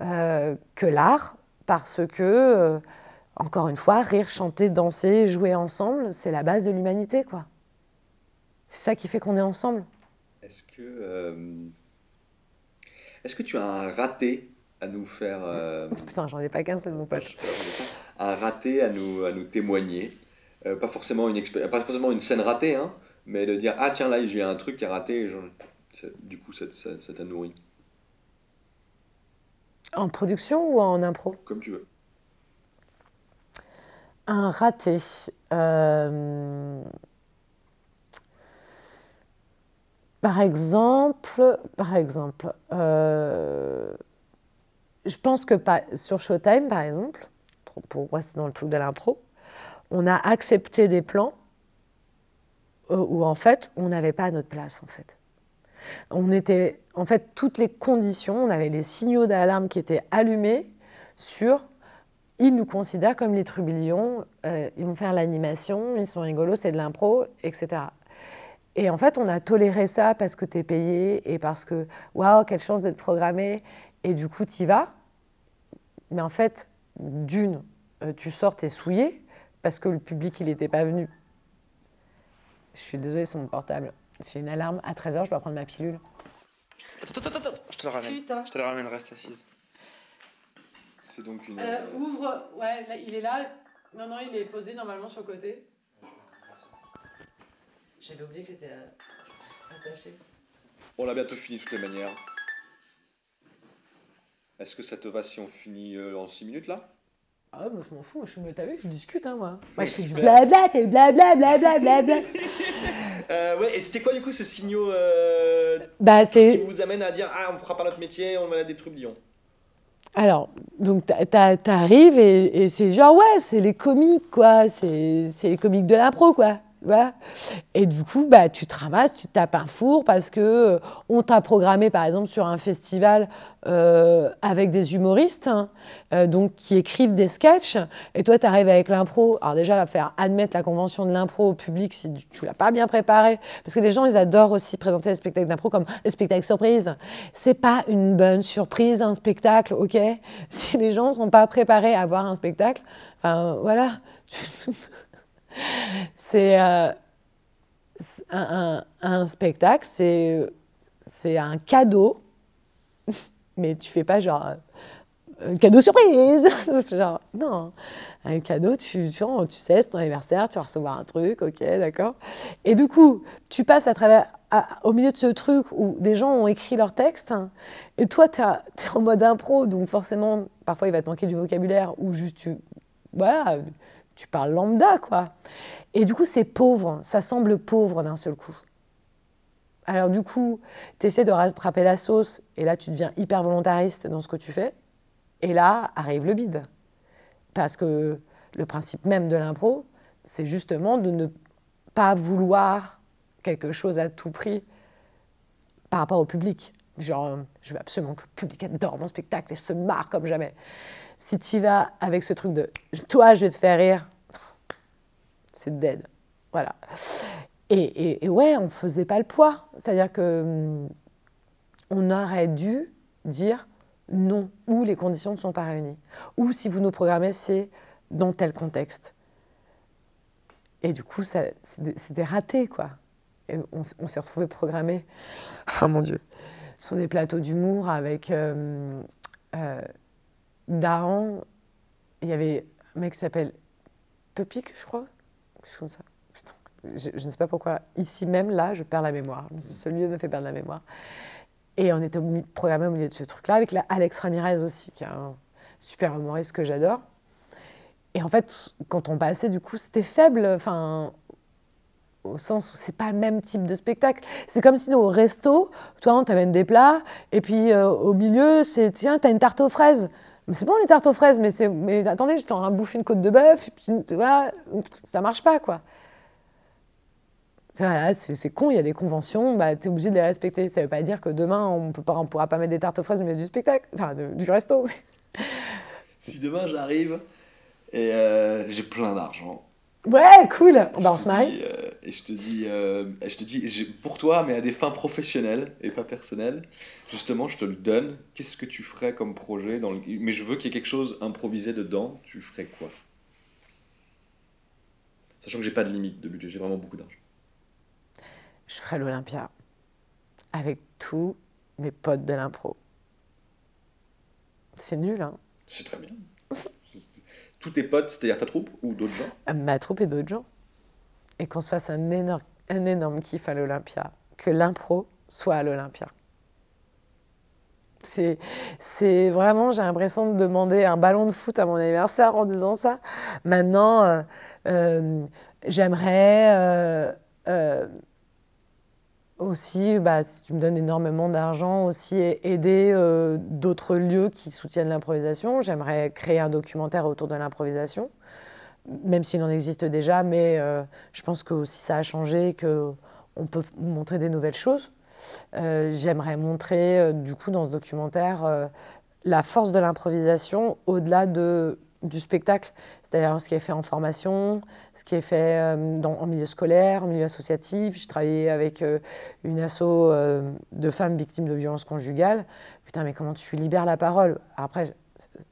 euh, que l'art parce que, euh, encore une fois, rire, chanter, danser, jouer ensemble, c'est la base de l'humanité. C'est ça qui fait qu'on est ensemble. Est-ce que euh, Est-ce que tu as un raté à nous faire. euh, Putain, j'en ai pas qu'un seul, mon pote. un raté à nous, à nous témoigner Euh, pas, forcément une expé- pas forcément une scène ratée, hein, mais de dire Ah, tiens, là, j'ai un truc qui a raté, et du coup, ça ça- ça t'a nourri. En production ou en impro? Comme tu veux. Un raté. Euh, Par exemple, par exemple, euh, je pense que pas, sur Showtime, par exemple, pour, pour rester dans le truc de l'impro, on a accepté des plans euh, où en fait on n'avait pas notre place en fait. On était en fait toutes les conditions, on avait les signaux d'alarme qui étaient allumés sur ils nous considèrent comme les trublions, euh, ils vont faire l'animation, ils sont rigolos, c'est de l'impro, etc. Et en fait, on a toléré ça parce que tu es payé et parce que, waouh, quelle chance d'être programmé. Et du coup, tu y vas. Mais en fait, d'une, euh, tu sors, t'es souillé parce que le public, il n'était pas venu. Je suis désolée, c'est mon portable. J'ai une alarme. À 13h, je dois prendre ma pilule. Attends, attends, attends, je te le ramène. Putain. Je te le ramène, reste assise. C'est donc une. Euh, ouvre. Ouais, là, il est là. Non, non, il est posé normalement sur le côté. J'avais oublié que j'étais euh, attachée. On l'a bientôt fini de toutes les manières. Est-ce que ça te va si on finit euh, en 6 minutes là? Ah ouais, moi je m'en fous, je t'as vu, je discute hein moi. Moi je fais du blabla, t'es blabla, blabla, blabla. euh, Ouais, et c'était quoi du coup ces signaux euh, bah qui c'est. vous amènent à dire Ah, on fera pas notre métier, on va être des trublions Alors, donc t'a- t'a- t'arrives et, et c'est genre ouais, c'est les comiques quoi, c'est c'est les comiques de l'impro quoi. Et du coup, bah, tu te ramasses, tu te tapes un four parce que euh, on t'a programmé par exemple sur un festival euh, avec des humoristes hein, euh, donc qui écrivent des sketchs et toi tu arrives avec l'impro. Alors déjà, faire admettre la convention de l'impro au public si tu, tu l'as pas bien préparé parce que les gens ils adorent aussi présenter les spectacles d'impro comme les spectacles surprises. C'est pas une bonne surprise un spectacle, OK? Si les gens sont pas préparés à voir un spectacle, enfin voilà. c'est euh, un, spectacle, c'est un cadeau, mais tu fais pas genre euh, un cadeau surprise. Genre non, un cadeau, tu, tu, tu sais, c'est ton anniversaire, tu vas recevoir un truc, ok, d'accord. Et du coup, tu passes à travers, au milieu de ce truc où des gens ont écrit leur texte, hein, et toi, tu es en mode impro, donc forcément, parfois il va te manquer du vocabulaire, ou juste tu, voilà, tu parles lambda, quoi. Et du coup, c'est pauvre, ça semble pauvre d'un seul coup. Alors du coup, tu essaies de rattraper la sauce, et là, tu deviens hyper volontariste dans ce que tu fais, et là, arrive le bide. Parce que le principe même de l'impro, c'est justement de ne pas vouloir quelque chose à tout prix par rapport au public. Genre, euh, je veux absolument que le public adore mon spectacle et se marre comme jamais. Si tu vas avec ce truc de toi, je vais te faire rire, c'est dead. Voilà. Et, et- et ouais, on faisait pas le poids. C'est-à-dire que hum, on aurait dû dire non, ou les conditions ne sont pas réunies, ou si vous nous programmez, c'est dans tel contexte. Et du coup, des ratés, quoi. Et on, s'est retrouvés programmés, oh mon Dieu, sur des plateaux d'humour avec euh, euh, Daran. Il y avait un mec qui s'appelle Topic, je crois, je, ne sais pas pourquoi. Ici même, là, je perds la mémoire. Ce lieu me fait perdre la mémoire. Et on était programmé au milieu de ce truc-là avec Alex Ramirez aussi, qui est un super humoriste que j'adore. Et en fait, quand on passait, du coup, c'était faible, enfin, au sens où c'est pas le même type de spectacle. C'est comme si au resto, toi, on t'amène des plats, et puis euh, au milieu, c'est tiens, t'as une tarte aux fraises. C'est bon les tartes aux fraises, mais, mais attendez, j'étais en train de bouffer une côte de bœuf, voilà, ça marche pas, quoi. Voilà, c'est con, il y a des conventions, bah, tu es obligé de les respecter. Ça veut pas dire que demain, on on pourra pas mettre des tartes aux fraises au milieu du spectacle, enfin, du resto. Si demain j'arrive et euh, j'ai plein d'argent. Ouais, cool, bah, on se marie. dis, euh, et je te dis, euh, je te dis pour toi, mais à des fins professionnelles et pas personnelles, justement, je te le donne. Qu'est-ce que tu ferais comme projet dans le... Mais je veux qu'il y ait quelque chose improvisé dedans. Tu ferais quoi? Sachant que j'ai pas de limite de budget, j'ai vraiment beaucoup d'argent. je ferai l'Olympia avec tous mes potes de l'impro. C'est nul, hein. C'est très bien. Tous tes potes, c'est-à-dire ta troupe ou d'autres gens? Ma troupe et d'autres gens. Et qu'on se fasse un énorme, kiff à l'Olympia. Que l'impro soit à l'Olympia. C'est, vraiment, j'ai l'impression de demander un ballon de foot à mon anniversaire en disant ça. Maintenant, euh, euh, j'aimerais euh, euh, aussi, bah, si tu me donnes énormément d'argent, aussi aider euh, d'autres lieux qui soutiennent l'improvisation. J'aimerais créer un documentaire autour de l'improvisation, même s'il en existe déjà, mais euh, je pense que aussi ça a changé, qu'on peut montrer des nouvelles choses. Euh, J'aimerais montrer, du coup, dans ce documentaire, la force de l'improvisation au-delà de, du spectacle, c'est-à-dire ce qui est fait en formation, ce qui est fait euh, en milieu scolaire, en milieu associatif. Je travaillais avec euh, une asso euh, de femmes victimes de violences conjugales. Putain, mais comment tu libères la parole? Après,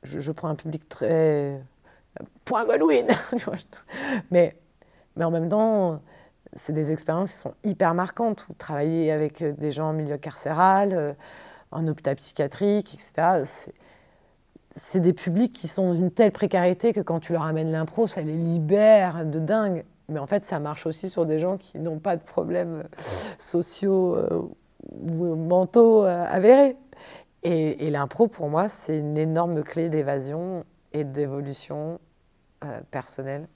je, prends un public très. Point Godwin mais, mais en même temps, c'est des expériences qui sont hyper marquantes. Travailler avec des gens en milieu carcéral, en hôpital psychiatrique, etc. C'est- des publics qui sont dans une telle précarité que quand tu leur amènes l'impro, ça les libère de dingue. Mais en fait, ça marche aussi sur des gens qui n'ont pas de problèmes euh, sociaux euh, ou mentaux euh, avérés. Et, l'impro, pour moi, c'est une énorme clé d'évasion et d'évolution personnelle,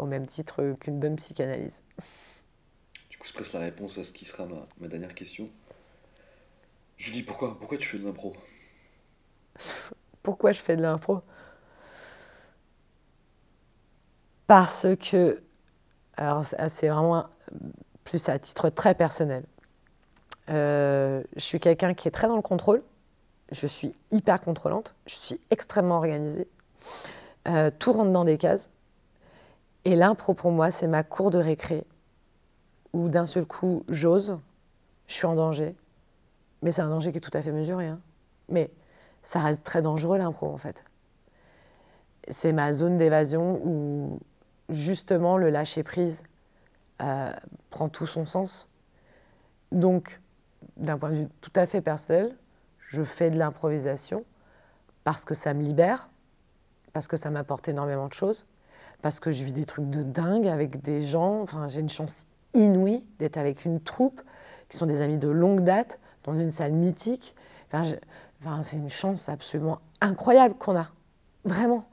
au même titre qu'une bonne psychanalyse. Du coup, je presse la réponse à ce qui sera ma, ma dernière question. Julie, pourquoi, pourquoi tu fais de l'impro? Pourquoi je fais de l'impro Parce que, alors ça, c'est vraiment plus à titre très personnel. Euh, je suis quelqu'un qui est très dans le contrôle. Je suis hyper contrôlante. Je suis extrêmement organisée. Euh, tout rentre dans des cases. Et l'impro pour moi, c'est ma cour de récré où d'un seul coup, j'ose, je suis en danger. Mais c'est un danger qui est tout à fait mesuré. hein. Mais ça reste très dangereux l'impro en fait. C'est ma zone d'évasion où justement le lâcher prise euh, prend tout son sens. Donc, d'un point de vue tout à fait personnel, je fais de l'improvisation parce que ça me libère, parce que ça m'apporte énormément de choses, parce que je vis des trucs de dingue avec des gens. Enfin, j'ai une chance inouïe d'être avec une troupe qui sont des amis de longue date dans une salle mythique. C'est une chance absolument incroyable qu'on a, vraiment.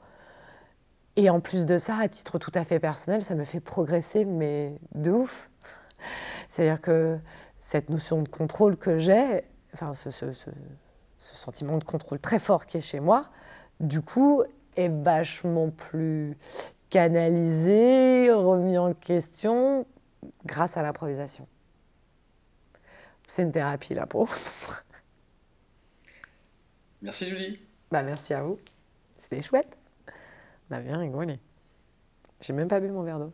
Et en plus de ça, à titre tout à fait personnel, ça me fait progresser, mais de ouf. C'est-à-dire que cette notion de contrôle que j'ai, enfin, ce- ce sentiment de contrôle très fort qui est chez moi, du coup, est vachement plus canalisé, remis en question grâce à l'improvisation. C'est une thérapie, là, pour Merci Julie. Bah merci à vous. C'était chouette. On a bien rigolé. J'ai même pas bu mon verre d'eau.